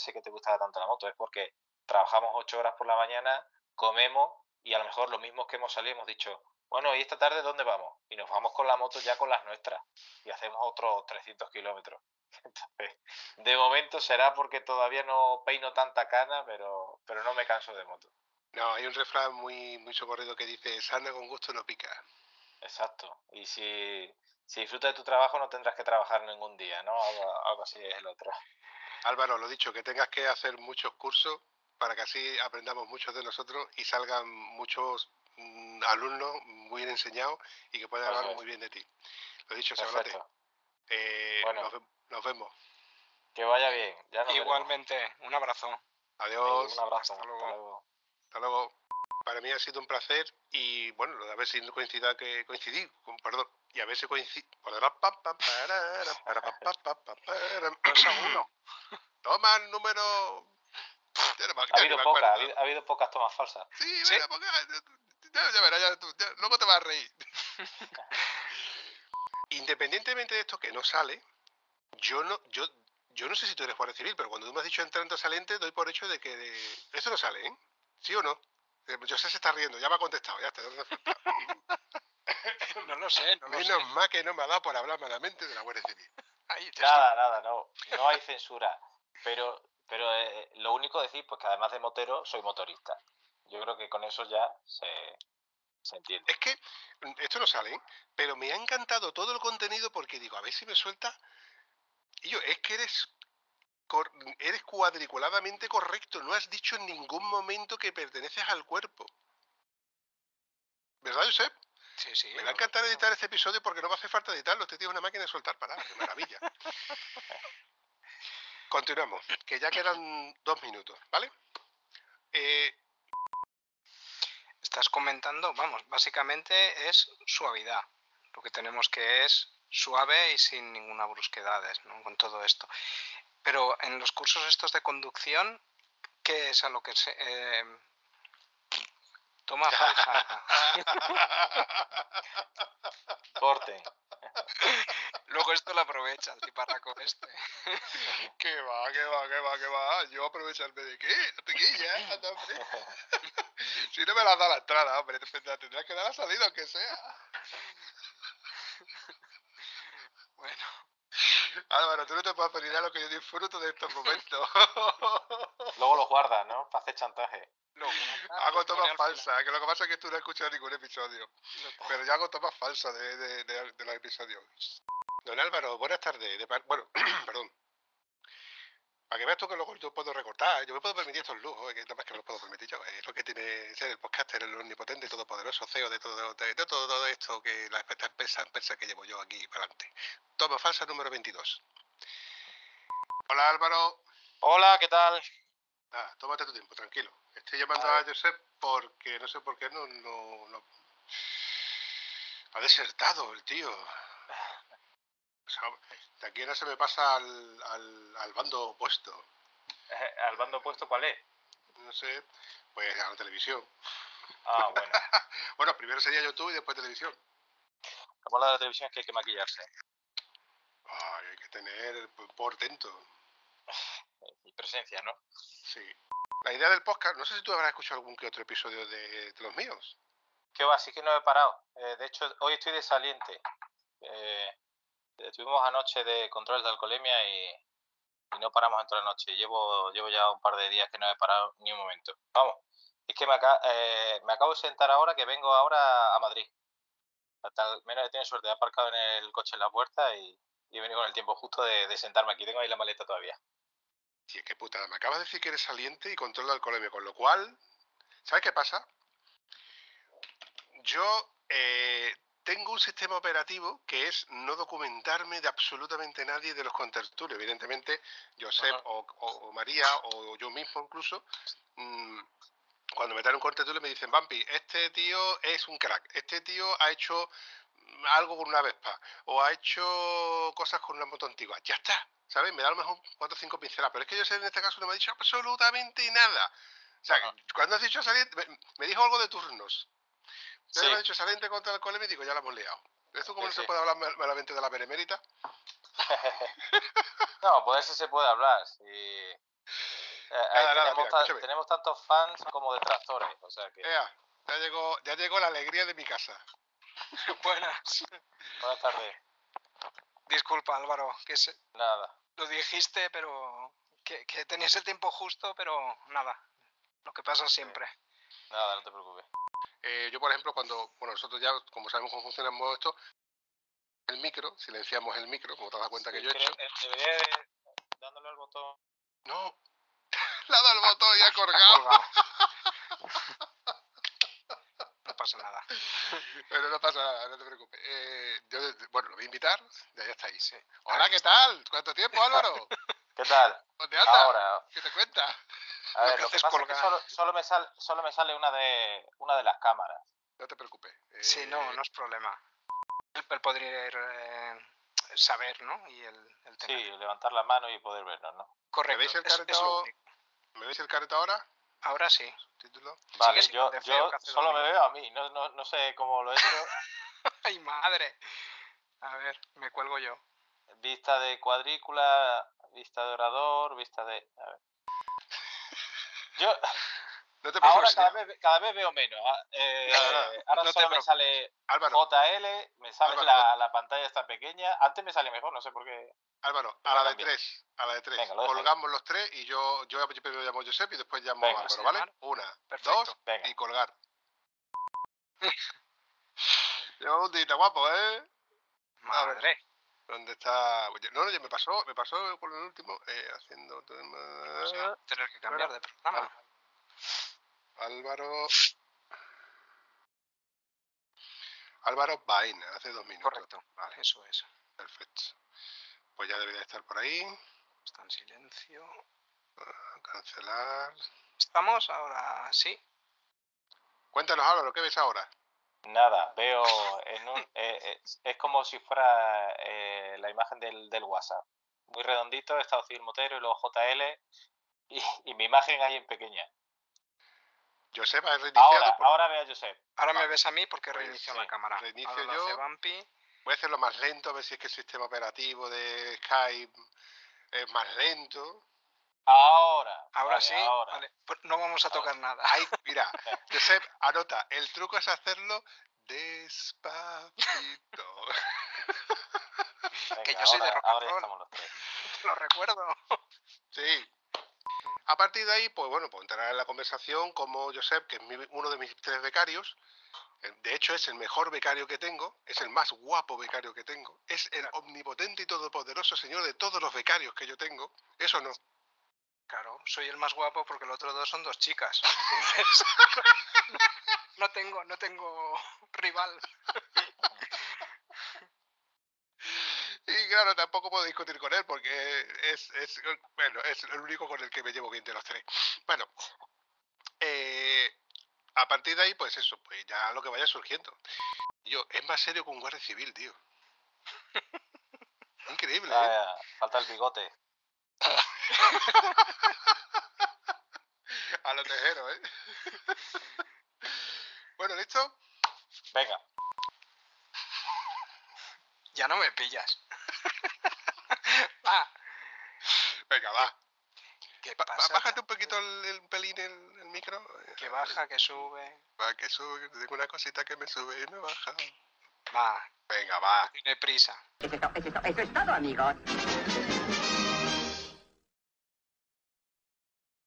Pensé que te gustaba tanto la moto, es porque trabajamos ocho horas por la mañana, comemos y a lo mejor los mismos que hemos salido hemos dicho, bueno, ¿y esta tarde dónde vamos? Y nos vamos con la moto ya con las nuestras y hacemos otros 300 kilómetros. Entonces, de momento será porque todavía no peino tanta cana, pero, pero no me canso de moto. No, hay un refrán muy, muy socorrido que dice, sana con gusto no pica. Exacto. Y si, si disfrutas de tu trabajo no tendrás que trabajar ningún día, ¿no? Algo, algo así es el otro. Álvaro, lo dicho, que tengas que hacer muchos cursos para que así aprendamos muchos de nosotros y salgan muchos mm, alumnos muy bien enseñados y que puedan hablar muy bien de ti. Lo dicho, Sabrate, Perfecto. eh, Bueno. nos, ve- nos vemos. Que vaya bien. Ya nos veremos. Igualmente, un abrazo. Adiós. Un abrazo. Hasta Hasta luego. Hasta luego. Para mí ha sido un placer y bueno, lo de a ver si coincida que coincidí, con, perdón, y a ver si uno. Toma el número. Ha habido pocas, ha habido, ha habido pocas tomas falsas. Sí, ¿Sí? venga, porque- ya, ya verás, ya tú, ya- luego te vas a reír. Independientemente de esto que no sale, yo no, yo, yo no sé si tú eres guardia civil, pero cuando tú me has dicho entrante o saliente, doy por hecho de que de- esto no sale, ¿eh? ¿Sí o no? Eh, José se está riendo, ya me ha contestado, ya está. falta. No lo sé, no lo sé. Menos mal que no me ha dado por hablar malamente de la Guardia Civil. Ahí te Nada, nada, no. No hay censura. Pero, pero eh, lo único decir, pues que además de motero, soy motorista. Yo creo que con eso ya se, se entiende. Es que mm, esto no sale, ¿eh? pero me ha encantado todo el contenido porque digo, a ver si me suelta. Y yo, es que eres, cor- eres cuadriculadamente correcto, no has dicho en ningún momento que perteneces al cuerpo. ¿Verdad, Josep? Sí, sí. Me va a encantar editar este episodio porque no va a hacer falta editarlo. Tío es una máquina de soltar palabras, qué maravilla. Continuamos, que ya quedan dos minutos, ¿vale? Eh, Estás comentando, vamos, básicamente es suavidad. Lo que tenemos que es suave y sin ninguna brusquedades, ¿no? Con todo esto. Pero en los cursos estos de conducción, ¿qué es a lo que se... eh, toma falsa. Corten. Luego esto lo aprovecha el tiparraco este. que va, que va, que va, que va. Yo aprovecharme de qué, no te quilles, anda, hombre. si no me la da la entrada, hombre, te tendrás tendrás que dar la salida aunque sea. Bueno, Álvaro, tú no te puedes pedir a lo que yo disfruto de estos momentos. Luego los guardas, ¿no? Para hacer chantaje. luego, hago tomas falsas, que lo que pasa es que tú no has escuchado ningún episodio. Pero yo hago tomas falsas de, de- de- de los episodios. Don Álvaro, buenas tardes. Bueno, perdón. Para que veas tú que luego yo puedo recortar, yo me puedo permitir estos lujos, eh, que nada más que me los puedo permitir yo. Es lo que tiene ser el podcaster, el omnipotente, todopoderoso CEO de todo, de, de todo, todo esto que la esta empresa, empresa que llevo yo aquí para adelante. Toma falsa número 22. Hola Álvaro. Hola, ¿qué tal? Ah, tómate tu tiempo, tranquilo. Estoy llamando a Josep porque no sé por qué no, no, no- ha desertado el tío. O sea, no se me pasa al, al, al bando opuesto. Eh, ¿Al bando opuesto cuál es? No sé, pues a la televisión. Ah, bueno. Bueno, primero sería YouTube y después televisión. Lo malo de la televisión es que hay que maquillarse. Ay, hay que tener portento. Y presencia, ¿no? Sí. La idea del podcast, no sé si tú habrás escuchado algún que otro episodio de, de los míos. ¿Qué va? Sí que no he parado. Eh, de hecho, hoy estoy de saliente. Eh, estuvimos anoche de control de alcoholemia y, no paramos en toda la noche. Llevo, llevo ya un par de días que no he parado ni un momento. Vamos, es que me, aca- eh, me acabo de sentar ahora que vengo ahora a Madrid. Al menos he tenido suerte, he aparcado en el coche en la puerta y, y he venido con el tiempo justo de, de sentarme aquí. Tengo ahí la maleta todavía. Tío, qué putada. Me acabas de decir que eres saliente y control de alcoholemia, con lo cual, ¿sabes qué pasa? Yo eh, tengo un sistema operativo que es no documentarme de absolutamente nadie de los contertulios. Evidentemente, Josep o, o- o María o yo mismo incluso, mm, cuando me traen un contertulio me dicen, Vampi, este tío es un crack, este tío ha hecho mm, algo con una Vespa o ha hecho cosas con una moto antigua. Ya está, ¿sabes? Me da a lo mejor cuatro o cinco pinceladas, pero es que yo sé en este caso no me ha dicho absolutamente nada. O sea, Ajá. cuando has dicho saliente, me, me dijo algo de turnos. Pero Sí. me ha dicho saliente contra el alcohol y digo, ya la hemos liado. ¿Esto cómo Sí, no se sí. puede hablar mal- malamente de la benemérita? no, poderse se puede hablar. sí. Eh, eh, Nada, nada, tenemos, mira, ta- escúchame. tenemos tantos fans como detractores. O sea que. Ea, ya llegó, ya llegó la alegría de mi casa. Buenas. Buenas tardes. Disculpa, Álvaro, que se- Nada. lo dijiste, pero que, que tenías el tiempo justo, pero nada. Lo que pasa siempre. Nada, no te preocupes. Eh, yo, por ejemplo, cuando, bueno, nosotros ya, como sabemos cómo funciona modo esto, el micro, silenciamos el micro, como te das cuenta que yo he hecho. Debería de, dándole al botón. No, le ha dado el botón y ha colgado. No pasa nada. Pero no pasa nada, no te preocupes. Eh, yo, bueno, lo voy a invitar, ya, ya está ahí. Sí. Hola, ¿qué tal? ¿Cuánto tiempo, Álvaro? ¿Qué tal? ¿Dónde andas? Ahora, ¿Qué te cuentas? a Lo ver, que lo que pasa es que solo, solo me sale, solo me sale una de una de las cámaras. No te preocupes. Sí, no, Eh, no es problema. Él, él podría eh, saber, ¿no? Y el, el Sí, levantar la mano y poder vernos, ¿no? Correcto. veis el único. ¿Me veis el careto ahora? Ahora sí. Título. Vale, yo, el yo solo me veo a mí, no, no, no sé cómo lo he hecho. ¡Ay, madre! A ver, me cuelgo yo. Vista de cuadrícula, vista de orador, vista de... a ver. Yo No te ahora cada vez, cada vez veo menos. ah, eh, nada. ahora No solo me sale Álvaro, JL, me sale Álvaro, la, la pantalla está pequeña. Antes me salía mejor, no sé por qué. Álvaro, a la de tres. A la de tres. Venga, lo. Colgamos los tres y yo, yo primero llamo a Josep y después llamo Venga, a Álvaro, ¿vale? Una, Perfecto. dos Venga. y colgar. Llevamos un día guapo, ¿eh? A ver. Madre. ¿Dónde está? No, no, ya me pasó, me pasó con el último, eh, haciendo... O sea, tener que cambiar de programa. Álvaro... Álvaro Baena, hace dos minutos. Correcto. Vale, eso es. Perfecto. Pues ya debería estar por ahí. Está en silencio. Cancelar. ¿Estamos? Ahora sí. Cuéntanos, Álvaro, ¿qué ves ahora? Nada, veo en un... eh, eh, es como si fuera eh, la imagen del, del WhatsApp. Muy redondito, Estado Civil Motero y luego JL y, y mi imagen ahí en pequeña. Josep ha reiniciado. Ahora, por- ahora veo a Josep. Ahora Vale. me ves a mí porque Pues reinicio sí, la cámara. reinicio Ahora yo. Bumpy. Voy a hacerlo más lento, a ver si es que el sistema operativo de Skype es más lento. Ahora. Ahora vale, sí. Ahora. Vale. Pues no vamos a tocar nada. Ahí, mira, Josep, anota, el truco es hacerlo despacito. Venga, que yo soy de rock and roll. estamos los tres. Te lo recuerdo. Sí. A partir de ahí, pues bueno, pues entrará en la conversación como Josep, que es mi- uno de mis tres becarios. Eh, De hecho, es el mejor becario que tengo, es el más guapo becario que tengo, es el omnipotente y todopoderoso señor de todos los becarios que yo tengo. Eso no. Claro, soy el más guapo porque los otros dos son dos chicas. Entonces, no tengo, no tengo rival. Y claro, tampoco puedo discutir con él porque es, es, bueno, es el único con el que me llevo bien de los tres. Bueno, eh, a partir de ahí, pues eso, pues ya lo que vaya surgiendo. Yo, es más serio que un guardia civil, tío. Increíble, ¿eh? Falta el bigote. A lo tejero, ¿eh? bueno, ¿listo? Venga. Ya no me pillas. Va, Venga, va. ¿qué pasa? bájate un poquito el, el pelín el, el micro. Que baja, que sube. Va, que sube, que tengo una cosita que me sube y me baja. Va, Venga, va. tiene prisa. Eso es, to- eso es to- eso es todo, amigos.